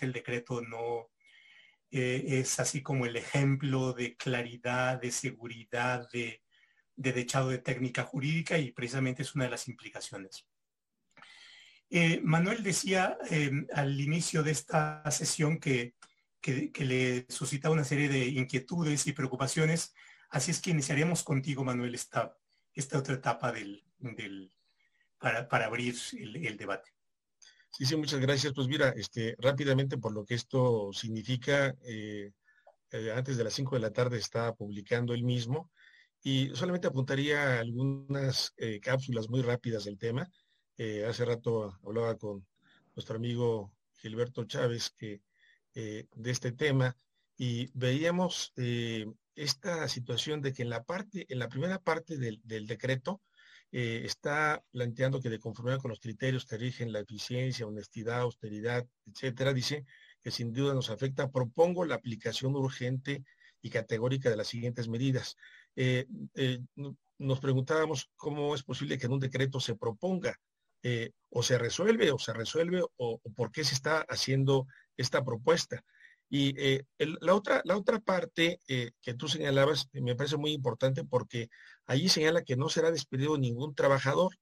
el decreto no eh, es así como el ejemplo de claridad, de seguridad, de, de dechado de técnica jurídica y precisamente es una de las implicaciones. Eh, Manuel decía al inicio de esta sesión que que, le suscita una serie de inquietudes y preocupaciones. Así es que iniciaríamos contigo, Manuel, esta, otra etapa del, para, abrir el, debate. Sí, sí, muchas gracias. Pues mira, este, rápidamente por lo que esto significa, eh, eh, antes de las 5 de la tarde está publicando el mismo y solamente apuntaría algunas eh, cápsulas muy rápidas del tema. hace rato hablaba con nuestro amigo Gilberto Chávez que eh, de este tema y veíamos eh, esta situación de que en la parte, en la primera parte del, decreto, eh, está planteando que de conformidad con los criterios que rigen la eficiencia, honestidad, austeridad, etcétera, dice que sin duda nos afecta, propongo la aplicación urgente y categórica de las siguientes medidas. nos preguntábamos cómo es posible que en un decreto se proponga o se resuelve o se resuelve o, por qué se está haciendo esta propuesta. Y eh, la, otra, la otra parte eh, que tú señalabas eh, me parece muy importante porque allí señala que no será despedido ningún trabajador,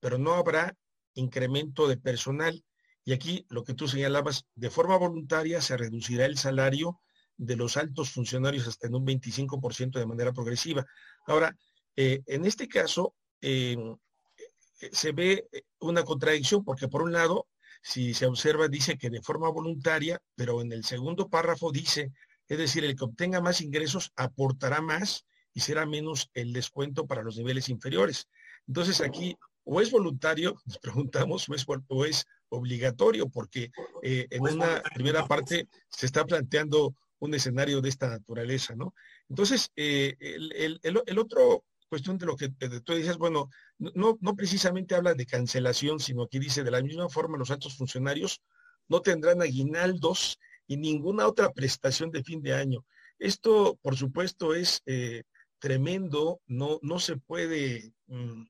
pero no habrá incremento de personal. Y aquí lo que tú señalabas, de forma voluntaria se reducirá el salario de los altos funcionarios hasta en un 25% de manera progresiva. Ahora, en este caso, se ve una contradicción porque por un lado si se observa, dice que de forma voluntaria, pero en el segundo párrafo dice, es decir, el que obtenga más ingresos aportará más y será menos el descuento para los niveles inferiores. Entonces aquí o es voluntario, nos preguntamos, o es, o es obligatorio, porque eh, en una primera parte se está planteando un escenario de esta naturaleza, ¿no? Entonces, eh, el, el, otro cuestión de lo que tú dices, bueno, no, no precisamente habla de cancelación, sino que dice de la misma forma los altos funcionarios no tendrán aguinaldos y ninguna otra prestación de fin de año. Esto, por supuesto, es eh, tremendo, no, no se puede, mm,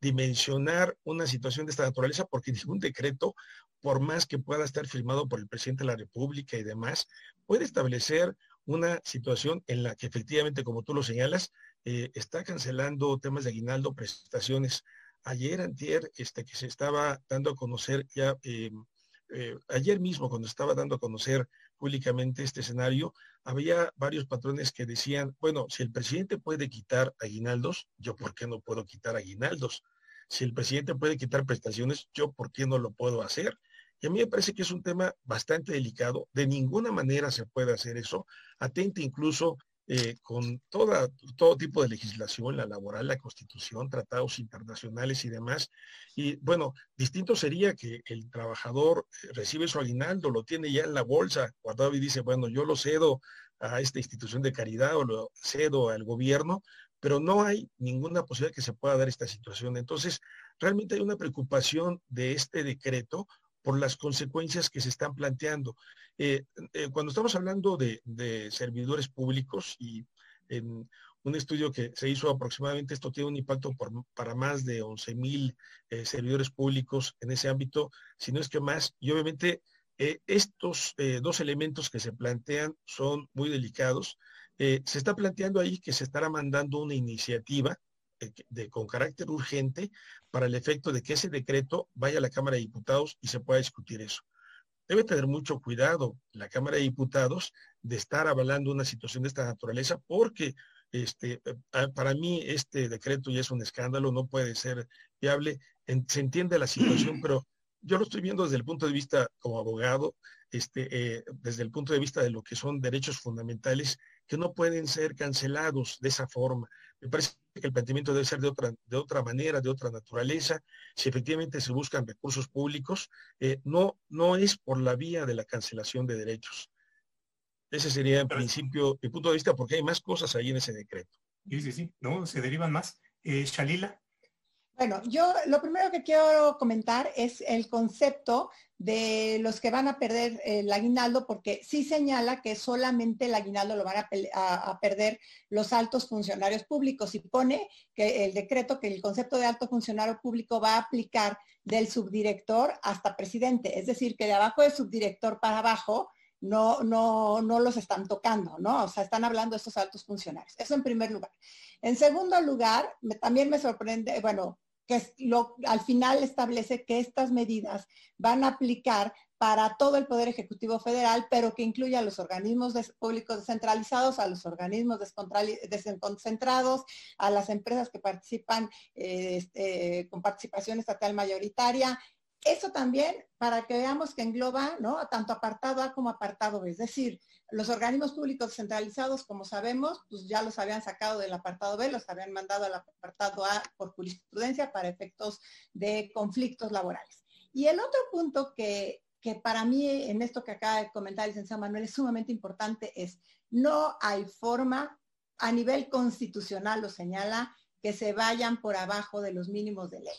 dimensionar una situación de esta naturaleza porque ningún decreto, por más que pueda estar firmado por el presidente de la República y demás, puede establecer una situación en la que efectivamente, como tú lo señalas, eh, está cancelando temas de aguinaldo, prestaciones. Ayer, antier, este, que se estaba dando a conocer ya, eh, eh, ayer mismo, cuando estaba dando a conocer públicamente este escenario, había varios patrones que decían, bueno, si el presidente puede quitar aguinaldos, yo por qué no puedo quitar aguinaldos. Si el presidente puede quitar prestaciones, yo por qué no lo puedo hacer. Y a mí me parece que es un tema bastante delicado. De ninguna manera se puede hacer eso. Atente incluso eh, con todo tipo de legislación, la laboral, la constitución, tratados internacionales y demás. Y bueno, distinto sería que el trabajador eh, recibe su aguinaldo, lo tiene ya en la bolsa, guardado y dice, bueno, yo lo cedo a esta institución de caridad o lo cedo al gobierno, pero no hay ninguna posibilidad que se pueda dar esta situación. Entonces, realmente hay una preocupación de este decreto por las consecuencias que se están planteando. Eh, eh, cuando estamos hablando de, servidores públicos y en un estudio que se hizo aproximadamente, esto tiene un impacto para más de 11 mil eh, servidores públicos en ese ámbito, si no es que más, y obviamente estos dos elementos que se plantean son muy delicados. se está planteando ahí que se estará mandando una iniciativa de, con carácter urgente para el efecto de que ese decreto vaya a la Cámara de Diputados y se pueda discutir eso. Debe tener mucho cuidado la Cámara de Diputados de estar avalando una situación de esta naturaleza porque este, eh, para mí este decreto ya es un escándalo, no puede ser viable. se entiende la situación, pero yo lo estoy viendo desde el punto de vista como abogado, este, eh, desde el punto de vista de lo que son derechos fundamentales que no pueden ser cancelados de esa forma. Me parece que el planteamiento debe ser de otra, de otra manera, de otra naturaleza. Si efectivamente se buscan recursos públicos, eh, no, no es por la vía de la cancelación de derechos. Ese sería en principio mi punto de vista, porque hay más cosas ahí en ese decreto. Sí, sí, sí, no, se derivan más. Eh, Shalila. Bueno, yo lo primero que quiero comentar es el concepto de los que van a perder el aguinaldo, porque sí señala que solamente el aguinaldo lo van a, perder los altos funcionarios públicos y pone que el decreto, que el concepto de alto funcionario público va a aplicar del subdirector hasta presidente, es decir, que de abajo del subdirector para abajo no, no, no los están tocando, ¿no? O sea, están hablando estos altos funcionarios. Eso en primer lugar. En segundo lugar, también me sorprende, bueno, que al final establece que estas medidas van a aplicar para todo el Poder Ejecutivo Federal, pero que incluye a los organismos públicos descentralizados, a los organismos desconcentrados, a las empresas que participan eh, este, con participación estatal mayoritaria, eso también para que veamos que engloba ¿no? tanto apartado A como apartado B. Es decir, los organismos públicos centralizados, como sabemos, pues ya los habían sacado del apartado B, los habían mandado al apartado A por jurisprudencia para efectos de conflictos laborales. Y el otro punto que, que para mí en esto que acaba de comentar el licenciado Manuel es sumamente importante es, no hay forma, a nivel constitucional lo señala, que se vayan por abajo de los mínimos de ley.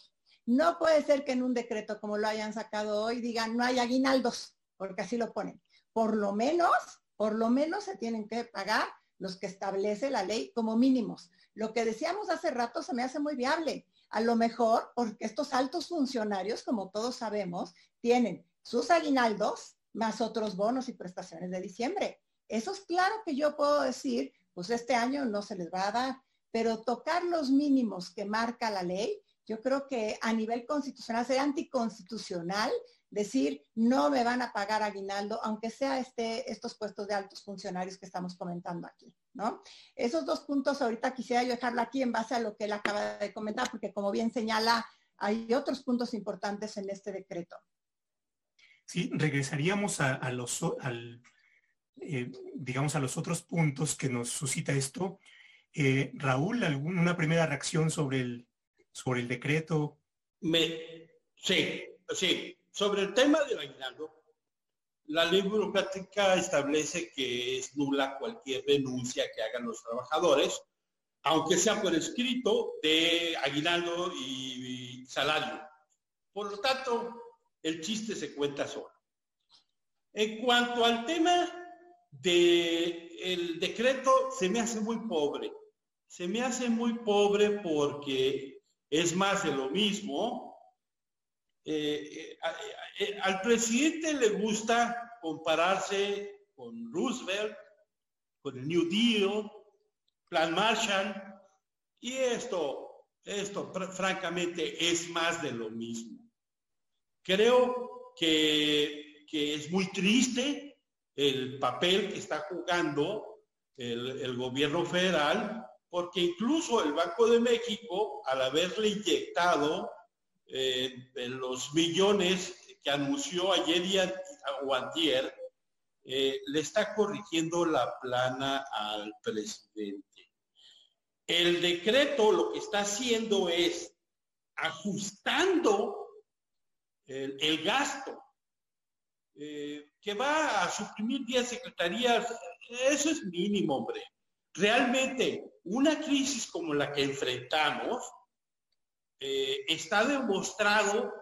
No puede ser que en un decreto como lo hayan sacado hoy digan no hay aguinaldos, porque así lo ponen. Por lo menos, por lo menos se tienen que pagar los que establece la ley como mínimos. Lo que decíamos hace rato se me hace muy viable. A lo mejor porque estos altos funcionarios, como todos sabemos, tienen sus aguinaldos más otros bonos y prestaciones de diciembre. Eso es claro que yo puedo decir, pues este año no se les va a dar, pero tocar los mínimos que marca la ley, yo creo que a nivel constitucional sería anticonstitucional decir no me van a pagar aguinaldo, aunque sea este, estos puestos de altos funcionarios que estamos comentando aquí, ¿no? Esos dos puntos ahorita quisiera yo dejarlo aquí en base a lo que él acaba de comentar, porque como bien señala, hay otros puntos importantes en este decreto. Sí, regresaríamos a, los, eh, digamos, a los otros puntos que nos suscita esto. Eh, Raúl, ¿alguna primera reacción sobre el, sobre el decreto. Me, sí, sí. Sobre el tema del aguinaldo, la ley burocrática establece que es nula cualquier denuncia que hagan los trabajadores, aunque sea por escrito, de aguinaldo y, salario. Por lo tanto, el chiste se cuenta solo. En cuanto al tema del decreto, se me hace muy pobre. Se me hace muy pobre porque es más de lo mismo. Eh, eh, al presidente le gusta compararse con Roosevelt, con el New Deal, Plan Marshall, y esto, esto francamente es más de lo mismo. Creo que, que es muy triste el papel que está jugando el, el gobierno federal porque incluso el Banco de México, al haberle inyectado eh, los millones que anunció ayer y o antier, eh, le está corrigiendo la plana al presidente. El decreto lo que está haciendo es ajustando el, gasto, eh, que va a suprimir 10 secretarías, eso es mínimo, hombre. Realmente, una crisis como la que enfrentamos eh, está demostrado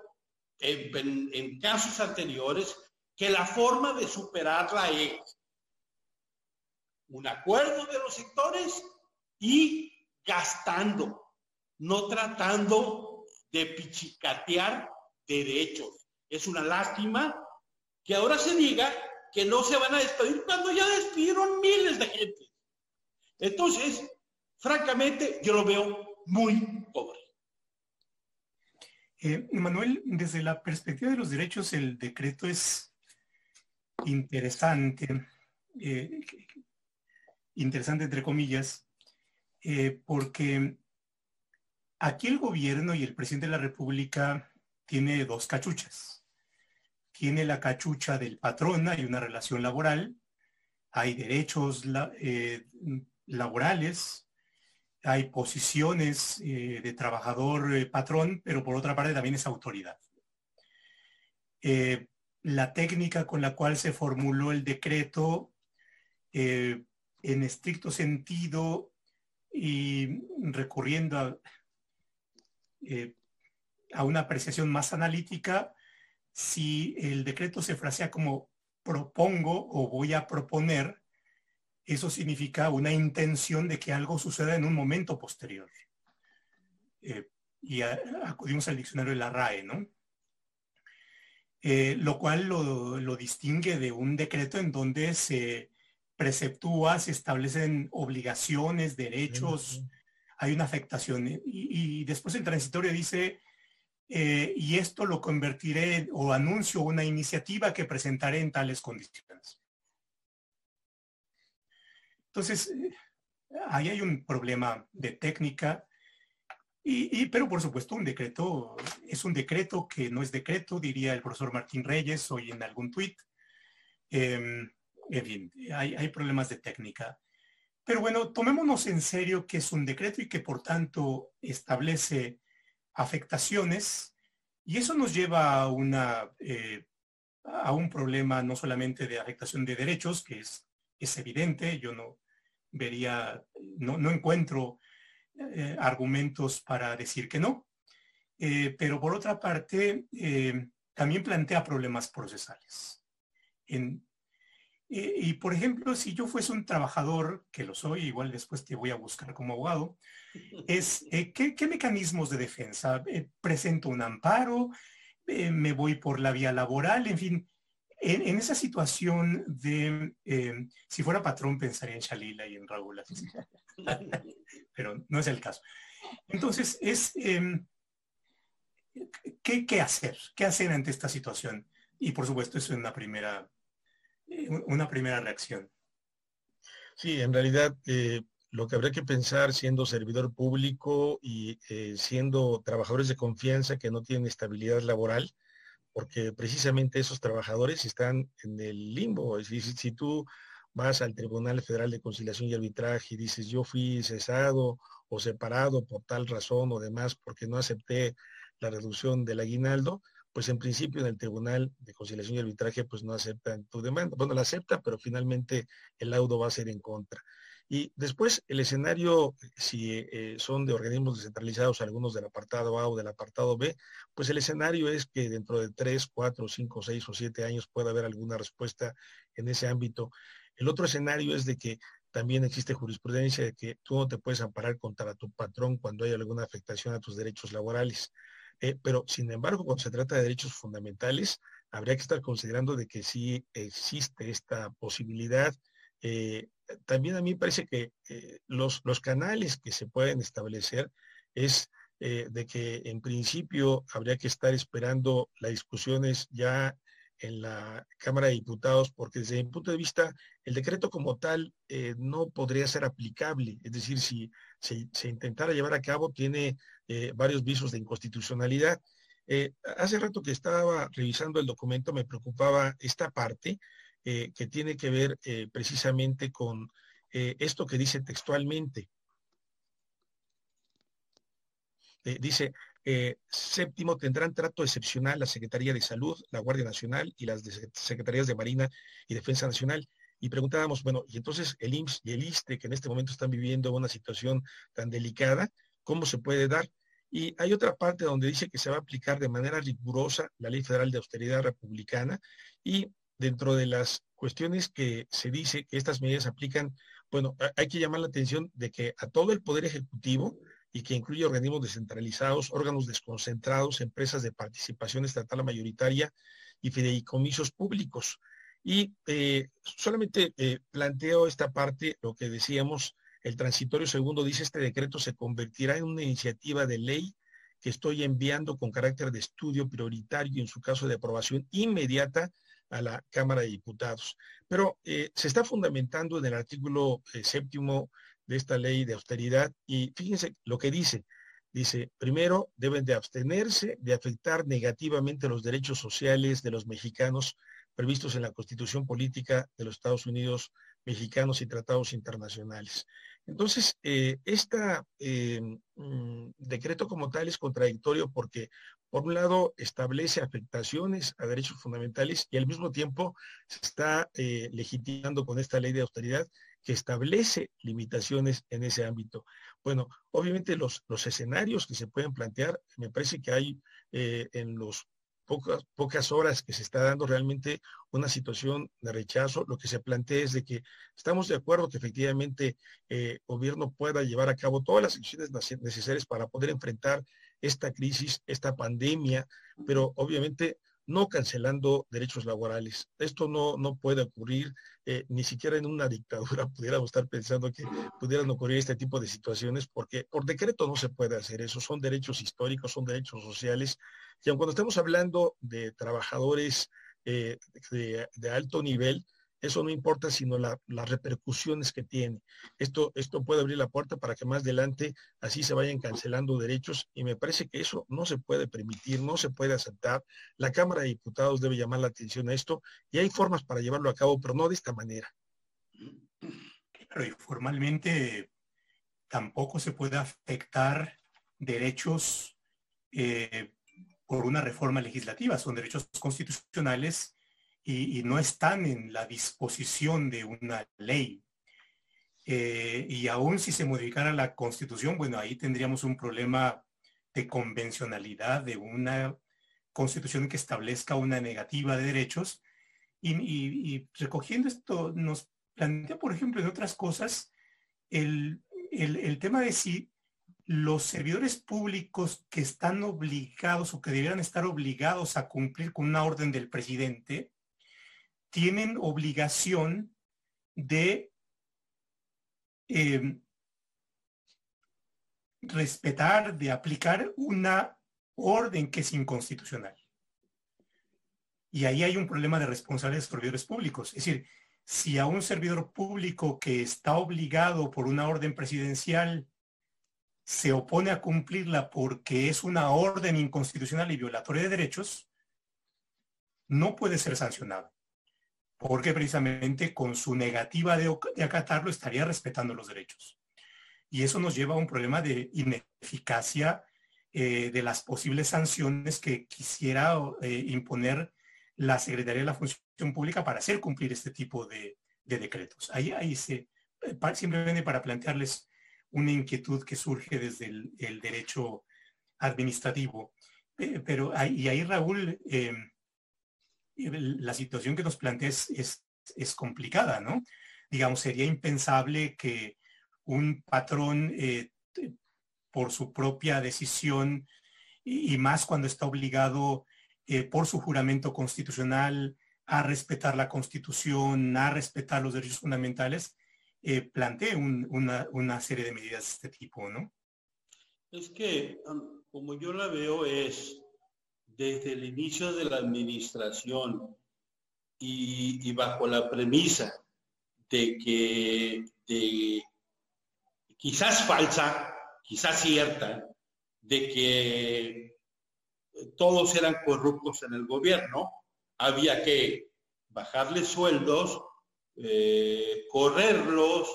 en, casos anteriores que la forma de superarla es un acuerdo de los sectores y gastando, no tratando de pichicatear derechos. Es una lástima que ahora se diga que no se van a despedir cuando ya despidieron miles de gente. Entonces, francamente, yo lo veo muy pobre. Eh, Manuel, desde la perspectiva de los derechos, el decreto es interesante, eh, interesante entre comillas, eh, porque aquí el gobierno y el presidente de la República tiene dos cachuchas. Tiene la cachucha del patrón, hay una relación laboral, hay derechos laborales, hay posiciones eh, de trabajador eh, patrón, pero por otra parte también es autoridad. Eh, la técnica con la cual se formuló el decreto, en estricto sentido y recurriendo a, a una apreciación más analítica, si el decreto se frasea como propongo o voy a proponer, eso significa una intención de que algo suceda en un momento posterior. Eh, y acudimos al diccionario de la RAE, ¿no? Eh, lo cual lo, distingue de un decreto en donde se preceptúa, se establecen obligaciones, derechos, hay una afectación. Y, después el transitorio dice, eh, y esto lo convertiré o anuncio una iniciativa que presentaré en tales condiciones. Entonces, ahí hay un problema de técnica, y, pero por supuesto un decreto es un decreto que no es decreto, diría el profesor Martín Reyes hoy en algún tuit. Em, en fin, hay, hay problemas de técnica. Pero bueno, tomémonos en serio que es un decreto y que por tanto establece afectaciones y eso nos lleva a, una, eh, a un problema no solamente de afectación de derechos, que es, es evidente, yo no, vería, no, no encuentro eh, argumentos para decir que no. Eh, pero por otra parte, eh, también plantea problemas procesales. y por ejemplo, si yo fuese un trabajador, que lo soy, igual después te voy a buscar como abogado, es ¿qué, ¿qué, mecanismos de defensa? ¿Presento un amparo? ¿Me voy por la vía laboral? En fin, en, esa situación de, eh, si fuera patrón, pensaría en Shalila y en Raúl, pero no es el caso. Entonces, es, em, ¿qué, hacer? ¿Qué hacer ante esta situación? Y por supuesto, eso es una primera, eh, una primera reacción. Sí, en realidad, eh, lo que habría que pensar siendo servidor público y siendo trabajadores de confianza que no tienen estabilidad laboral, porque precisamente esos trabajadores están en el limbo. Si, si tú vas al Tribunal Federal de Conciliación y Arbitraje y dices yo fui cesado o separado por tal razón o demás porque no acepté la reducción del aguinaldo, pues en principio en el Tribunal de Conciliación y Arbitraje pues no aceptan tu demanda. Bueno, la acepta, pero finalmente el laudo va a ser en contra. Y después el escenario, si eh, son de organismos descentralizados, algunos del apartado A o del apartado B, pues el escenario es que dentro de tres, cuatro, cinco, seis o siete años pueda haber alguna respuesta en ese ámbito. El otro escenario es de que también existe jurisprudencia de que tú no te puedes amparar contra tu patrón cuando hay alguna afectación a tus derechos laborales. Eh, pero, sin embargo, cuando se trata de derechos fundamentales, habría que estar considerando de que sí existe esta posibilidad. Eh, también a mí parece que eh, los, los canales que se pueden establecer es de que en principio habría que estar esperando las discusiones ya en la Cámara de Diputados, porque desde mi punto de vista el decreto como tal eh, no podría ser aplicable. Es decir, si se intentara llevar a cabo, tiene eh, varios visos de inconstitucionalidad. Eh, hace rato que estaba revisando el documento, me preocupaba esta parte que tiene que ver precisamente con esto que dice textualmente. dice, eh, séptimo, tendrán trato excepcional la Secretaría de Salud, la Guardia Nacional y las Secretarías de Marina y Defensa Nacional. Y preguntábamos, bueno, y entonces el IMSS y el ISTE, que en este momento están viviendo una situación tan delicada, ¿cómo se puede dar? Y hay otra parte donde dice que se va a aplicar de manera rigurosa la Ley Federal de Austeridad Republicana y dentro de las cuestiones que se dice que estas medidas aplican, bueno, hay que llamar la atención de que a todo el Poder Ejecutivo, y que incluye organismos descentralizados, órganos desconcentrados, empresas de participación estatal mayoritaria y fideicomisos públicos. Y eh, solamente eh, planteo esta parte, lo que decíamos, el transitorio segundo dice, este decreto se convertirá en una iniciativa de ley que estoy enviando con carácter de estudio prioritario y en su caso de aprobación inmediata a la Cámara de Diputados. Pero eh, se está fundamentando en el artículo séptimo de esta ley de austeridad y fíjense lo que dice. Dice, primero, deben de abstenerse de afectar negativamente los derechos sociales de los mexicanos previstos en la Constitución Política de los Estados Unidos mexicanos y tratados internacionales. Entonces, este decreto como tal es contradictorio porque, por un lado, establece afectaciones a derechos fundamentales y al mismo tiempo se está eh, legitimando con esta ley de austeridad que establece limitaciones en ese ámbito. Bueno, obviamente los, los escenarios que se pueden plantear, me parece que hay eh, en los pocas, pocas horas que se está dando realmente una situación de rechazo, lo que se plantea es de que estamos de acuerdo que efectivamente el eh, gobierno pueda llevar a cabo todas las acciones necesarias para poder enfrentar esta crisis, esta pandemia, pero obviamente no cancelando derechos laborales. Esto no, no puede ocurrir, eh, ni siquiera en una dictadura pudiéramos estar pensando que pudieran ocurrir este tipo de situaciones, porque por decreto no se puede hacer eso. Son derechos históricos, son derechos sociales. Y aun cuando estamos hablando de trabajadores eh, de alto nivel, eso no importa sino las repercusiones que tiene. Esto, esto puede abrir la puerta para que más adelante así se vayan cancelando derechos y me parece que eso no se puede permitir, no se puede aceptar. La Cámara de Diputados debe llamar la atención a esto y hay formas para llevarlo a cabo, pero no de esta manera. Pero y formalmente tampoco se puede afectar derechos eh, por una reforma legislativa, son derechos constitucionales y, no están en la disposición de una ley. Eh, y aún si se modificara la constitución, bueno, ahí tendríamos un problema de convencionalidad de una constitución que establezca una negativa de derechos. Y, recogiendo esto, nos plantea, por ejemplo, en otras cosas, el, el tema de si los servidores públicos que están obligados o que debieran estar obligados a cumplir con una orden del presidente, tienen obligación de eh, respetar, de aplicar una orden que es inconstitucional. Y ahí hay un problema de responsabilidad de servidores públicos. Es decir, si a un servidor público que está obligado por una orden presidencial se opone a cumplirla porque es una orden inconstitucional y violatoria de derechos, no puede ser sancionado porque precisamente con su negativa de, acatarlo estaría respetando los derechos. Y eso nos lleva a un problema de ineficacia eh, de las posibles sanciones que quisiera eh, imponer la Secretaría de la Función Pública para hacer cumplir este tipo de, decretos. Ahí, ahí se, eh, simplemente para plantearles una inquietud que surge desde el, derecho administrativo. pero, y ahí, Raúl, la situación que nos plantea es, es, complicada, ¿no? digamos, sería impensable que un patrón eh, por su propia decisión y, más cuando está obligado eh, por su juramento constitucional a respetar la constitución, a respetar los derechos fundamentales, eh, plantee una, una, serie de medidas de este tipo, ¿no? Es que, como yo la veo, es desde el inicio de la administración y, bajo la premisa de que de, quizás falsa, quizás cierta, de que todos eran corruptos en el gobierno, había que bajarles sueldos, eh, correrlos,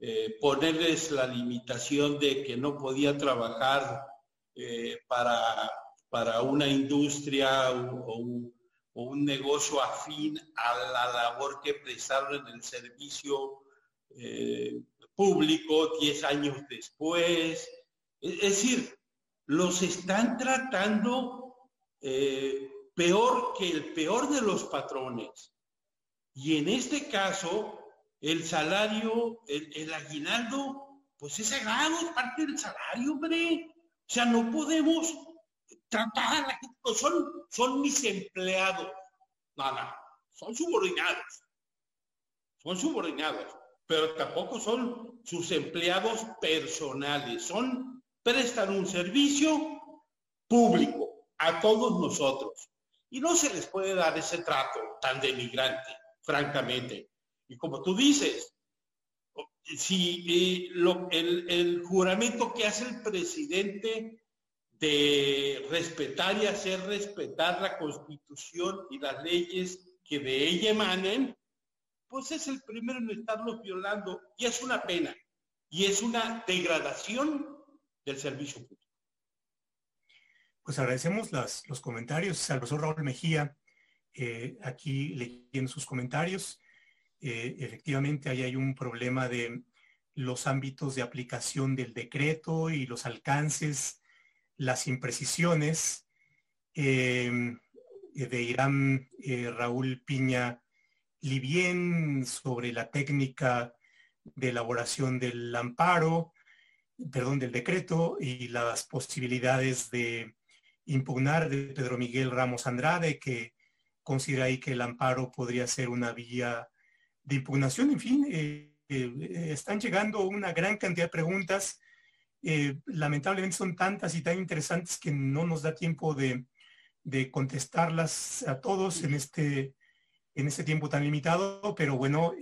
eh, ponerles la limitación de que no podía trabajar eh, para, para, una industria o, un, negocio afín a la labor que prestaron en el servicio público 10 años después. Es decir, los están tratando peor que el peor de los patrones. Y en este caso, el salario, el, aguinaldo, pues es sagrado, es parte del salario, hombre. O sea, no podemos tratar pues son, son mis empleados. No, no, son subordinados. Son subordinados, pero tampoco son sus empleados personales. Son, prestan un servicio público a todos nosotros. Y no se les puede dar ese trato tan denigrante, francamente. Y como tú dices, si eh, el, juramento que hace el presidente de respetar y hacer respetar la constitución y las leyes que de ella emanen, pues es el primero en estarlos violando y es una pena y es una degradación del servicio público. Pues agradecemos los comentarios al profesor Raúl Mejía, eh, aquí leyendo sus comentarios. Eh, efectivamente, ahí hay un problema de los ámbitos de aplicación del decreto y los alcances, las imprecisiones. Eh, de Irán Raúl Piña Livien sobre la técnica de elaboración del amparo, perdón, del decreto y las posibilidades de impugnar de Pedro Miguel Ramos Andrade, que considera ahí que el amparo podría ser una vía de impugnación. En fin, eh, eh, están llegando una gran cantidad de preguntas. Eh, lamentablemente son tantas y tan interesantes que no nos da tiempo de, contestarlas a todos en este, en este tiempo tan limitado, pero bueno,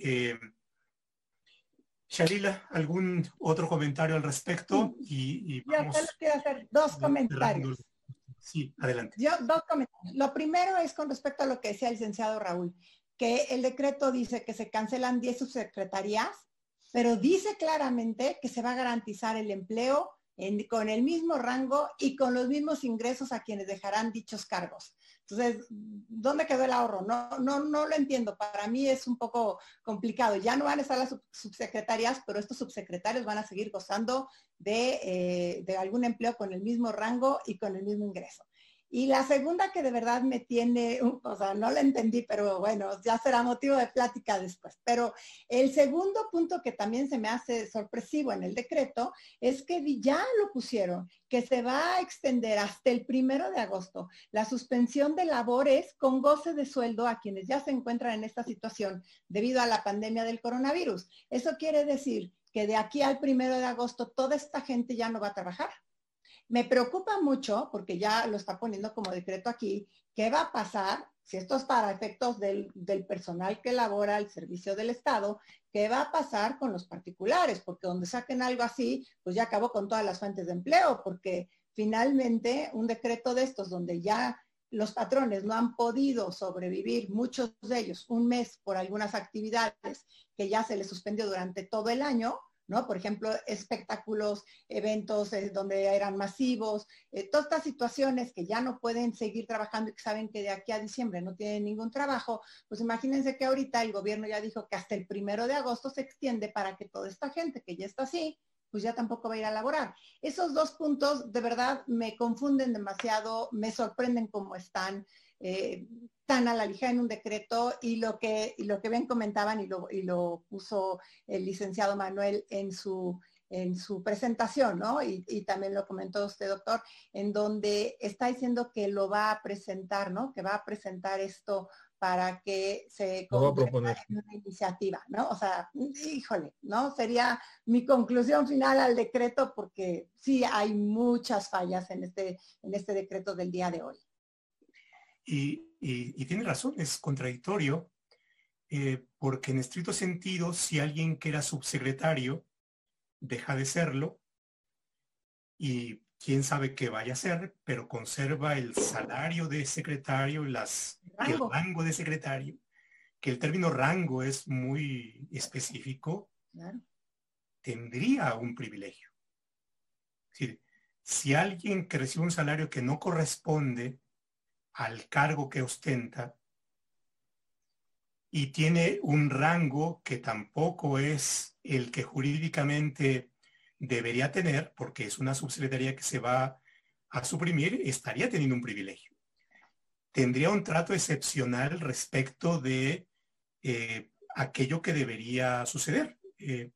Shalila, ¿algún otro comentario al respecto? Y, y Yo solo quiero hacer dos comentarios. Sí, adelante. Yo dos comentarios. Lo primero es con respecto a lo que decía el licenciado Raúl, que el decreto dice que se cancelan 10 subsecretarías, pero dice claramente que se va a garantizar el empleo con el mismo rango y con los mismos ingresos a quienes dejarán dichos cargos. Entonces, ¿dónde quedó el ahorro? No, no, no lo entiendo. Para mí es un poco complicado. Ya no van a estar las subsecretarias, pero estos subsecretarios van a seguir gozando eh, de algún empleo con el mismo rango y con el mismo ingreso. Y la segunda que de verdad me tiene, o sea, no la entendí, pero bueno, ya será motivo de plática después. Pero el segundo punto que también se me hace sorpresivo en el decreto es que ya lo pusieron, que se va a extender hasta el primero de agosto la suspensión de labores con goce de sueldo a quienes ya se encuentran en esta situación debido a la pandemia del coronavirus. Eso quiere decir que de aquí al primero de agosto toda esta gente ya no va a trabajar. Me preocupa mucho, porque ya lo está poniendo como decreto aquí, qué va a pasar, si esto es para efectos del, personal que elabora el servicio del Estado, qué va a pasar con los particulares, porque donde saquen algo así, pues ya acabó con todas las fuentes de empleo, porque finalmente un decreto de estos donde ya los patrones no han podido sobrevivir, muchos de ellos, un mes por algunas actividades que ya se les suspendió durante todo el año, Por ejemplo, espectáculos, eventos eh, donde eran masivos, eh, todas estas situaciones que ya no pueden seguir trabajando y que saben que de aquí a diciembre no tienen ningún trabajo, pues imagínense que ahorita el gobierno ya dijo que hasta el primero de agosto se extiende para que toda esta gente que ya está así, pues ya tampoco va a ir a laborar. Esos dos puntos de verdad me confunden demasiado, me sorprenden cómo están. Eh, tan a la ligera en un decreto y lo que, lo que bien comentaban y lo, y lo puso el licenciado Manuel en su, en su presentación, ¿no? Y, también lo comentó usted, doctor, en donde está diciendo que lo va a presentar, ¿no? Que va a presentar esto para que se convierta en una iniciativa, ¿no? O sea, híjole, ¿no? Sería mi conclusión final al decreto porque sí hay muchas fallas en este, en este decreto del día de hoy. Y, tiene razón, es contradictorio, eh, porque en estricto sentido, si alguien que era subsecretario deja de serlo, y quién sabe qué vaya a ser, pero conserva el salario de secretario, las, el rango de secretario, que el término rango es muy específico, tendría un privilegio. si alguien que recibe un salario que no corresponde al cargo que ostenta y tiene un rango que tampoco es el que jurídicamente debería tener, porque es una subsecretaría que se va a suprimir, estaría teniendo un privilegio. Tendría un trato excepcional respecto de eh, aquello que debería suceder. Eh,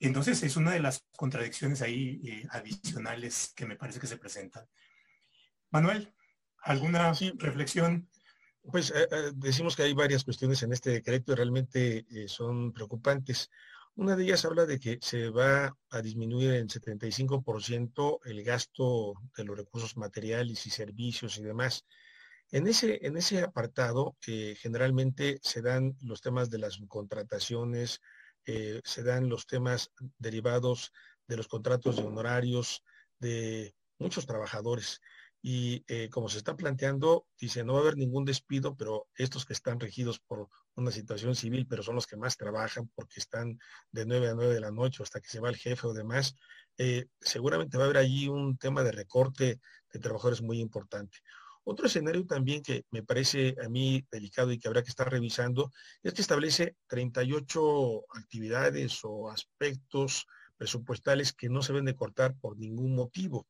entonces es una de las contradicciones ahí eh, adicionales que me parece que se presentan. Manuel. ¿Alguna reflexión? Pues eh, eh, decimos que hay varias cuestiones en este decreto y realmente eh, son preocupantes. Una de ellas habla de que se va a disminuir en 75% el gasto de los recursos materiales y servicios y demás. En ese, en ese apartado, generalmente se dan los temas de las subcontrataciones, se dan los temas derivados de los contratos de honorarios de muchos trabajadores y eh, como se está planteando, dice, no va a haber ningún despido, pero estos que están regidos por una situación civil, pero son los que más trabajan porque están de 9 a 9 de la noche hasta que se va el jefe o demás, eh, seguramente va a haber allí un tema de recorte de trabajadores muy importante. Otro escenario también que me parece a mí delicado y que habrá que estar revisando es que establece 38 actividades o aspectos presupuestales que no se deben de cortar por ningún motivo.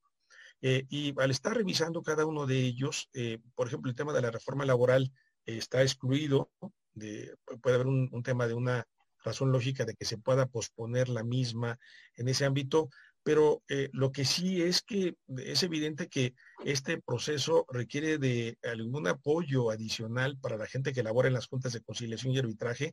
Eh, y al estar revisando cada uno de ellos, eh, por ejemplo, el tema de la reforma laboral eh, está excluido, puede haber un, tema de una razón lógica de que se pueda posponer la misma en ese ámbito, pero lo que sí es que es evidente que este proceso requiere de algún apoyo adicional para la gente que labora en las juntas de conciliación y arbitraje,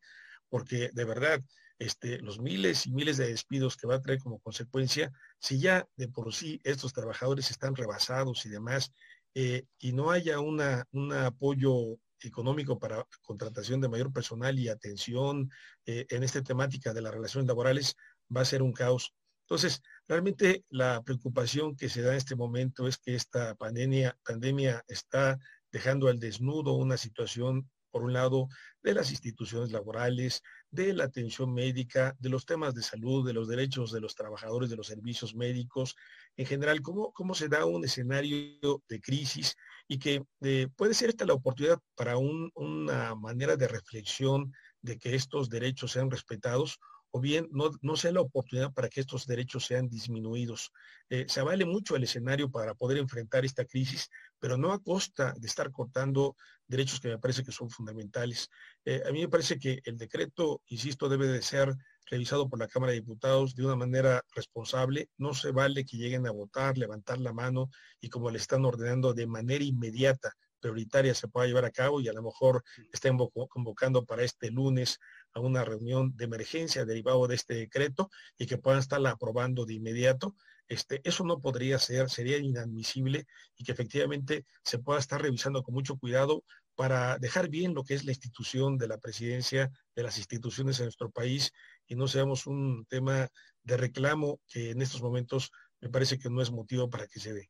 porque de verdad este, los miles y miles de despidos que va a traer como consecuencia, si ya de por sí estos trabajadores están rebasados y demás, eh, y no haya un apoyo económico para contratación de mayor personal y atención eh, en esta temática de las relaciones laborales, va a ser un caos. Entonces, realmente la preocupación que se da en este momento es que esta pandemia, pandemia está dejando al desnudo una situación por un lado, de las instituciones laborales, de la atención médica, de los temas de salud, de los derechos de los trabajadores de los servicios médicos, en general, cómo, cómo se da un escenario de crisis y que eh, puede ser esta la oportunidad para una manera de reflexión de que estos derechos sean respetados o bien no, no sea la oportunidad para que estos derechos sean disminuidos. Eh, se vale mucho el escenario para poder enfrentar esta crisis, pero no a costa de estar cortando derechos que me parece que son fundamentales. Eh, a mí me parece que el decreto, insisto, debe de ser revisado por la Cámara de Diputados de una manera responsable. No se vale que lleguen a votar, levantar la mano y como le están ordenando de manera inmediata, prioritaria, se pueda llevar a cabo y a lo mejor estén convocando para este lunes a una reunión de emergencia derivado de este decreto y que puedan estarla aprobando de inmediato. Este, eso no podría ser, sería inadmisible y que efectivamente se pueda estar revisando con mucho cuidado para dejar bien lo que es la institución de la presidencia, de las instituciones en nuestro país y no seamos un tema de reclamo que en estos momentos me parece que no es motivo para que se dé.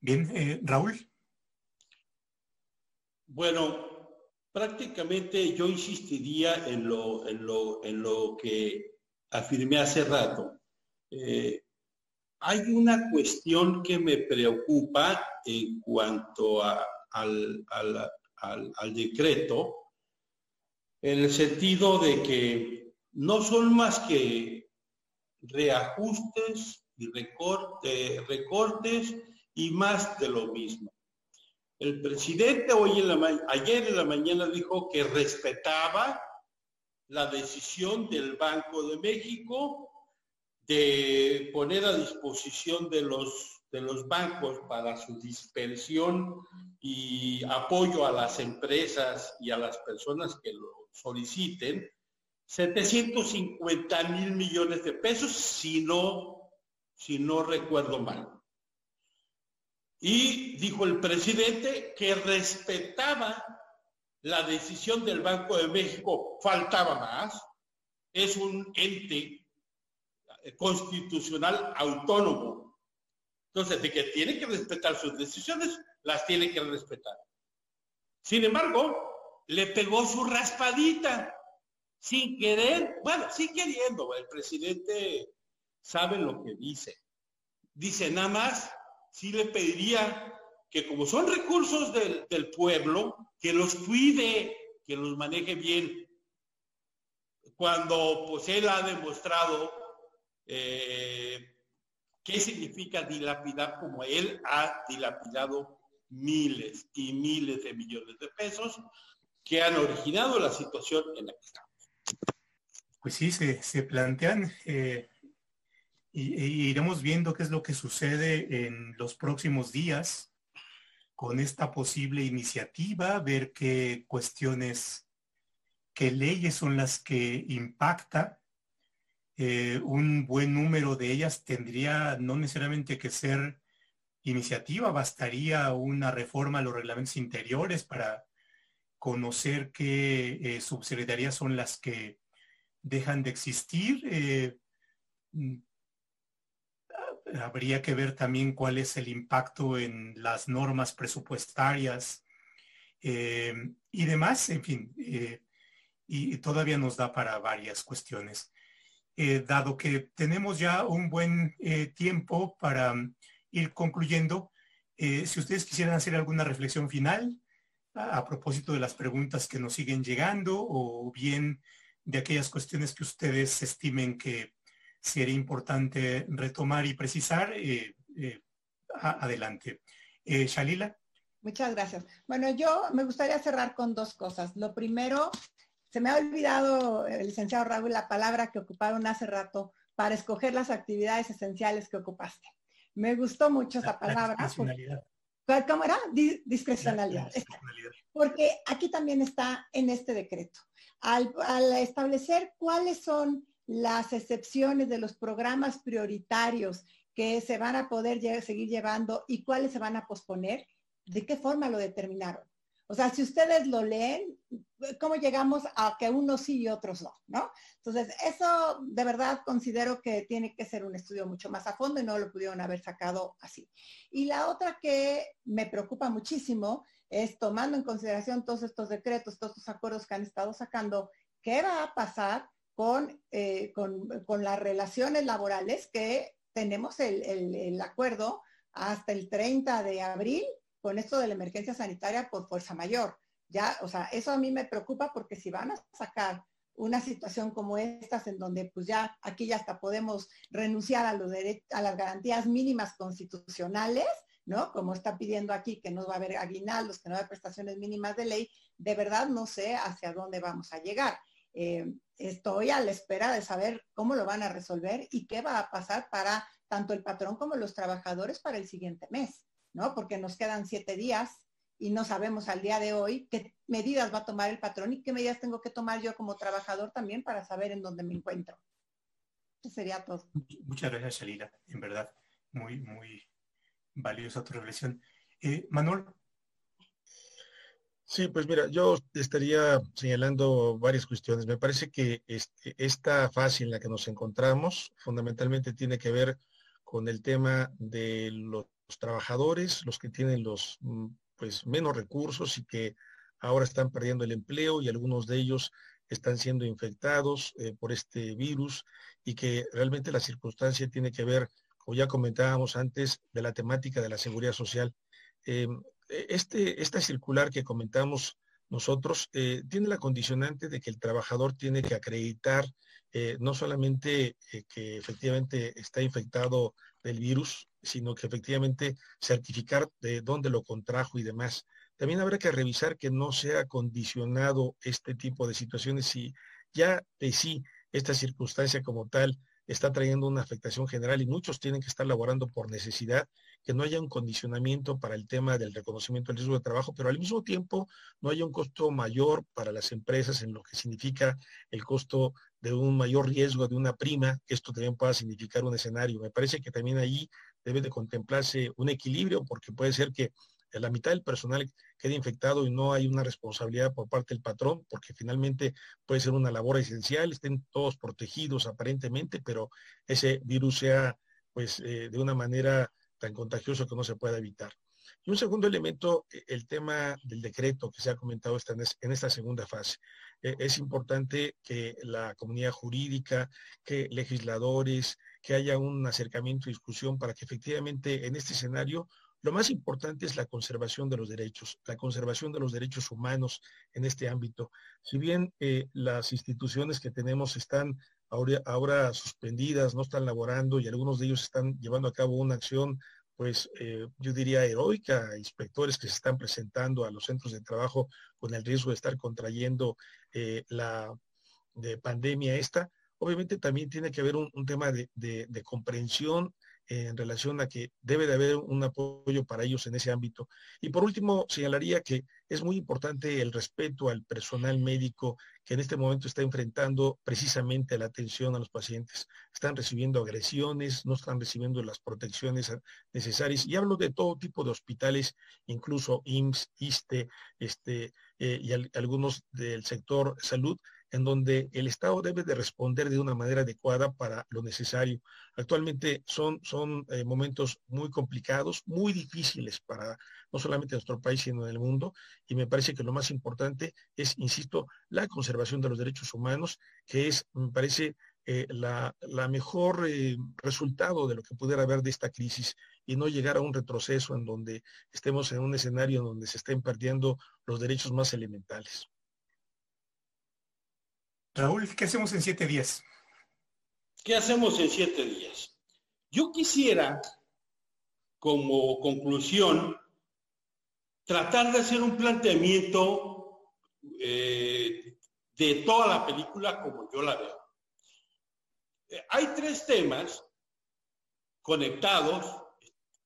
Bien, eh, Raúl. Bueno, prácticamente yo insistiría en lo, en lo, en lo que afirmé hace rato. Eh, hay una cuestión que me preocupa en cuanto al, al, decreto, en el sentido de que no son más que reajustes y recortes y más de lo mismo. El presidente hoy en la ayer en la mañana dijo que respetaba la decisión del Banco de México de poner a disposición de los, de los bancos para su dispersión y apoyo a las empresas y a las personas que lo soliciten, 750 mil millones de pesos, si no, si no recuerdo mal. Y dijo el presidente que respetaba la decisión del Banco de México, faltaba más, es un ente constitucional autónomo. Entonces, de que tiene que respetar sus decisiones, las tiene que respetar. Sin embargo, le pegó su raspadita, sin querer, bueno, sí queriendo, el presidente sabe lo que dice. Dice nada más, sí le pediría que como son recursos del, del pueblo, que los cuide, que los maneje bien. Cuando pues él ha demostrado eh, qué significa dilapidar como él ha dilapidado miles y miles de millones de pesos que han originado la situación en la que estamos. Pues sí, se, plantean eh, iremos viendo qué es lo que sucede en los próximos días con esta posible iniciativa, ver qué cuestiones, qué leyes son las que impacta. Eh, un buen número de ellas tendría no necesariamente que ser iniciativa, bastaría una reforma a los reglamentos interiores para conocer qué eh, subsecretarías son las que dejan de existir. Eh, habría que ver también cuál es el impacto en las normas presupuestarias eh, y demás, en fin, eh, y todavía nos da para varias cuestiones. Eh, dado que tenemos ya un buen tiempo para ir concluyendo, si ustedes quisieran hacer alguna reflexión final a propósito de las preguntas que nos siguen llegando o bien de aquellas cuestiones que ustedes estimen que sería importante retomar y precisar, eh, eh, adelante. Eh, Shalila. Muchas gracias. Bueno, yo me gustaría cerrar con dos cosas. Lo primero, se me ha olvidado, el licenciado Raúl, la palabra que ocuparon hace rato para escoger las actividades esenciales que ocupaste. Me gustó mucho esa palabra. Discrecionalidad. ¿Cómo era? discrecionalidad. Porque aquí también está en este decreto. al establecer cuáles son las excepciones de los programas prioritarios que se van a poder seguir llevando y cuáles se van a posponer, ¿de qué forma lo determinaron? O sea, si ustedes lo leen, ¿cómo llegamos a que unos sí y otros no? ¿No? Entonces, eso de verdad considero que tiene que ser un estudio mucho más a fondo y no lo pudieron haber sacado así. Y la otra que me preocupa muchísimo es tomando en consideración todos estos decretos, todos estos acuerdos que han estado sacando, ¿qué va a pasar eh, con, con, las relaciones laborales que tenemos el, acuerdo hasta el 30 de abril con esto de la emergencia sanitaria por fuerza mayor. Ya, o sea, eso a mí me preocupa porque si van a sacar una situación como estas en donde pues ya aquí ya hasta podemos renunciar a, los a las garantías mínimas constitucionales, ¿no? Como está pidiendo aquí que no va a haber aguinaldos, que no va a haber prestaciones mínimas de ley, de verdad no sé hacia dónde vamos a llegar. Eh, estoy a la espera de saber cómo lo van a resolver y qué va a pasar para tanto el patrón como los trabajadores para el siguiente mes, ¿no? Porque nos quedan siete días y no sabemos al día de hoy qué medidas va a tomar el patrón y qué medidas tengo que tomar yo como trabajador también para saber en dónde me encuentro. Eso sería todo. Muchas gracias, Shalila. En verdad, muy, muy valiosa tu reflexión. Eh, Manuel, Sí, pues mira, yo estaría señalando varias cuestiones. Me parece que este, esta fase en la que nos encontramos fundamentalmente tiene que ver con el tema de los trabajadores, los que tienen los mm, pues menos recursos y que ahora están perdiendo el empleo y algunos de ellos están siendo infectados eh, por este virus y que realmente la circunstancia tiene que ver, como ya comentábamos antes, de la temática de la seguridad social. Em, este, esta circular que comentamos nosotros eh, tiene la condicionante de que el trabajador tiene que acreditar eh, no solamente eh, que efectivamente está infectado del virus, sino que efectivamente certificar de dónde lo contrajo y demás. También habrá que revisar que no sea condicionado este tipo de situaciones si ya de sí esta circunstancia como tal está trayendo una afectación general y muchos tienen que estar laborando por necesidad, que no haya un condicionamiento para el tema del reconocimiento del riesgo de trabajo, pero al mismo tiempo no haya un costo mayor para las empresas en lo que significa el costo de un mayor riesgo de una prima, que esto también pueda significar un escenario. Me parece que también ahí debe de contemplarse un equilibrio, porque puede ser que la mitad del personal quede infectado y no hay una responsabilidad por parte del patrón, porque finalmente puede ser una labor esencial, estén todos protegidos aparentemente, pero ese virus sea pues eh, de una manera tan contagioso que no se pueda evitar. Y un segundo elemento, e, el tema del decreto que se ha comentado en esta segunda fase. E, es importante que la comunidad jurídica, que legisladores, que haya un acercamiento y discusión para que efectivamente en este escenario lo más importante es la conservación de los derechos, la conservación de los derechos humanos en este ámbito. Si bien eh, las instituciones que tenemos están ahora, suspendidas, no están laborando y algunos de ellos están llevando a cabo una acción, pues eh, yo diría heroica, inspectores que se están presentando a los centros de trabajo con el riesgo de estar contrayendo eh, la pandemia esta, obviamente también tiene que haber un, tema de, de comprensión en relación a que debe de haber un apoyo para ellos en ese ámbito. Y por último, señalaría que es muy importante el respeto al personal médico que en este momento está enfrentando precisamente la atención a los pacientes. Están recibiendo agresiones, no están recibiendo las protecciones necesarias. Y hablo de todo tipo de hospitales, incluso IMSS, ISTE, este, eh, y algunos del sector salud, en donde el Estado debe de responder de una manera adecuada para lo necesario. Actualmente son, son eh, momentos muy complicados, muy difíciles para no solamente nuestro país, sino en el mundo, y me parece que lo más importante es, insisto, la conservación de los derechos humanos, que es, me parece, eh, la, mejor eh, resultado de lo que pudiera haber de esta crisis y no llegar a un retroceso en donde estemos en un escenario en donde se estén perdiendo los derechos más elementales. Raúl, ¿qué hacemos en siete días? ¿Qué hacemos en siete días? Yo quisiera, como conclusión, tratar de hacer un planteamiento eh, de toda la película como yo la veo. Eh, hay tres temas conectados.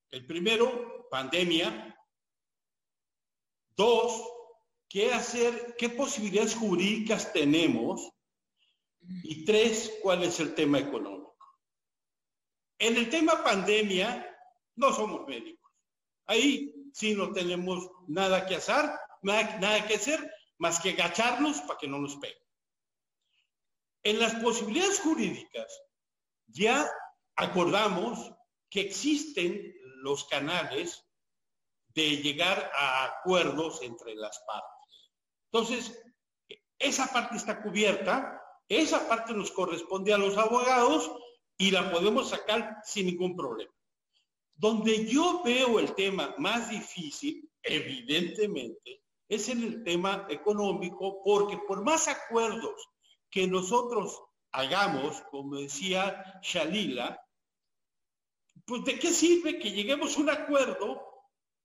El primero, pandemia. Dos, qué hacer, qué posibilidades jurídicas tenemos y tres, ¿cuál es el tema económico? En el tema pandemia, no somos médicos. Ahí sí no tenemos nada que hacer, nada, que hacer más que agacharnos para que no nos peguen. En las posibilidades jurídicas, ya acordamos que existen los canales de llegar a acuerdos entre las partes. Entonces, esa parte está cubierta esa parte nos corresponde a los abogados y la podemos sacar sin ningún problema. Donde yo veo el tema más difícil, evidentemente, es en el tema económico, porque por más acuerdos que nosotros hagamos, como decía Shalila, pues de qué sirve que lleguemos a un acuerdo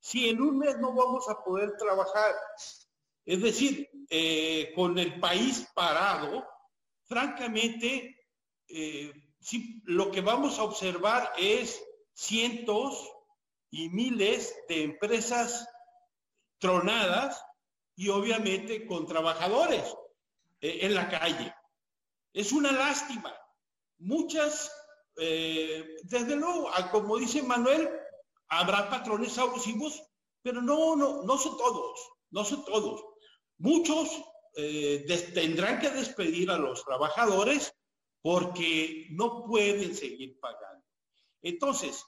si en un mes no vamos a poder trabajar. Es decir, eh, con el país parado, francamente, eh, lo que vamos a observar es cientos y miles de empresas tronadas y obviamente con trabajadores eh, en la calle. Es una lástima. Muchas, eh, desde luego, como dice Manuel, habrá patrones abusivos, pero no, no, no son todos, no son todos. Muchos eh, tendrán que despedir a los trabajadores porque no pueden seguir pagando. Entonces,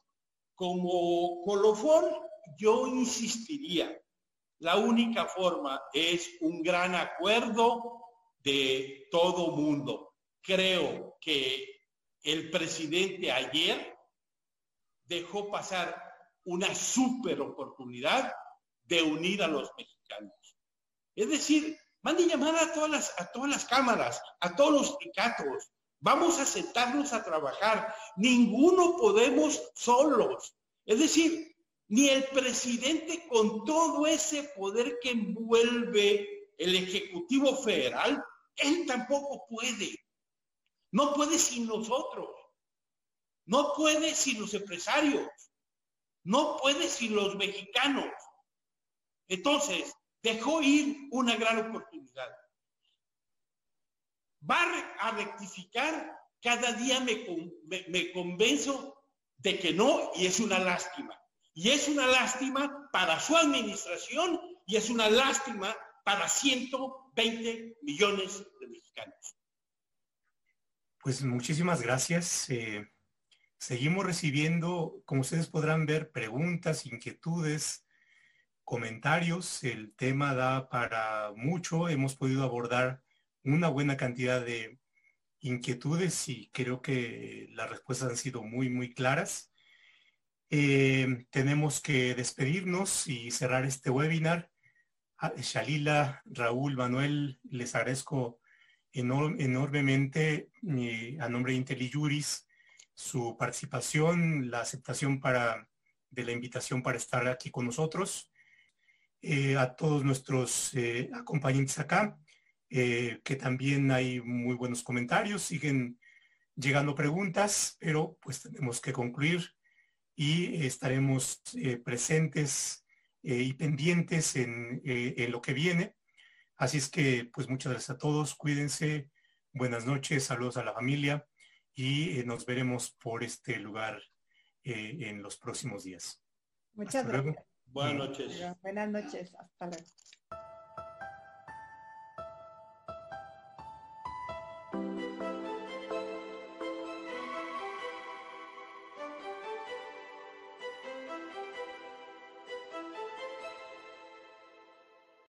como colofón, yo insistiría, la única forma es un gran acuerdo de todo mundo. Creo que el presidente ayer dejó pasar una super oportunidad de unir a los mexicanos. Es decir, Mande llamar a todas las, a todas las cámaras, a todos los sindicatos, Vamos a sentarnos a trabajar. Ninguno podemos solos. Es decir, ni el presidente con todo ese poder que envuelve el Ejecutivo Federal, él tampoco puede. No puede sin nosotros. No puede sin los empresarios. No puede sin los mexicanos. Entonces, dejó ir una gran oportunidad. Va a rectificar, cada día me, me, convenzo de que no y es una lástima. Y es una lástima para su administración y es una lástima para 120 millones de mexicanos. Pues muchísimas gracias. Eh, seguimos recibiendo, como ustedes podrán ver, preguntas, inquietudes, comentarios. El tema da para mucho. Hemos podido abordar una buena cantidad de inquietudes y creo que las respuestas han sido muy, muy claras. Eh, tenemos que despedirnos y cerrar este webinar. Ah, Shalila, Raúl, Manuel, les agradezco enormemente eh, a nombre de IntelliJuris su participación, la aceptación para, de la invitación para estar aquí con nosotros. Eh, a todos nuestros eh, acompañantes acá, eh, que también hay muy buenos comentarios, siguen llegando preguntas, pero pues tenemos que concluir y estaremos presentes y pendientes en, en, lo que viene. Así es que pues muchas gracias a todos, cuídense, buenas noches, saludos a la familia y nos veremos por este lugar en los próximos días. Muchas gracias. Buenas noches. Buenas noches. Hasta luego.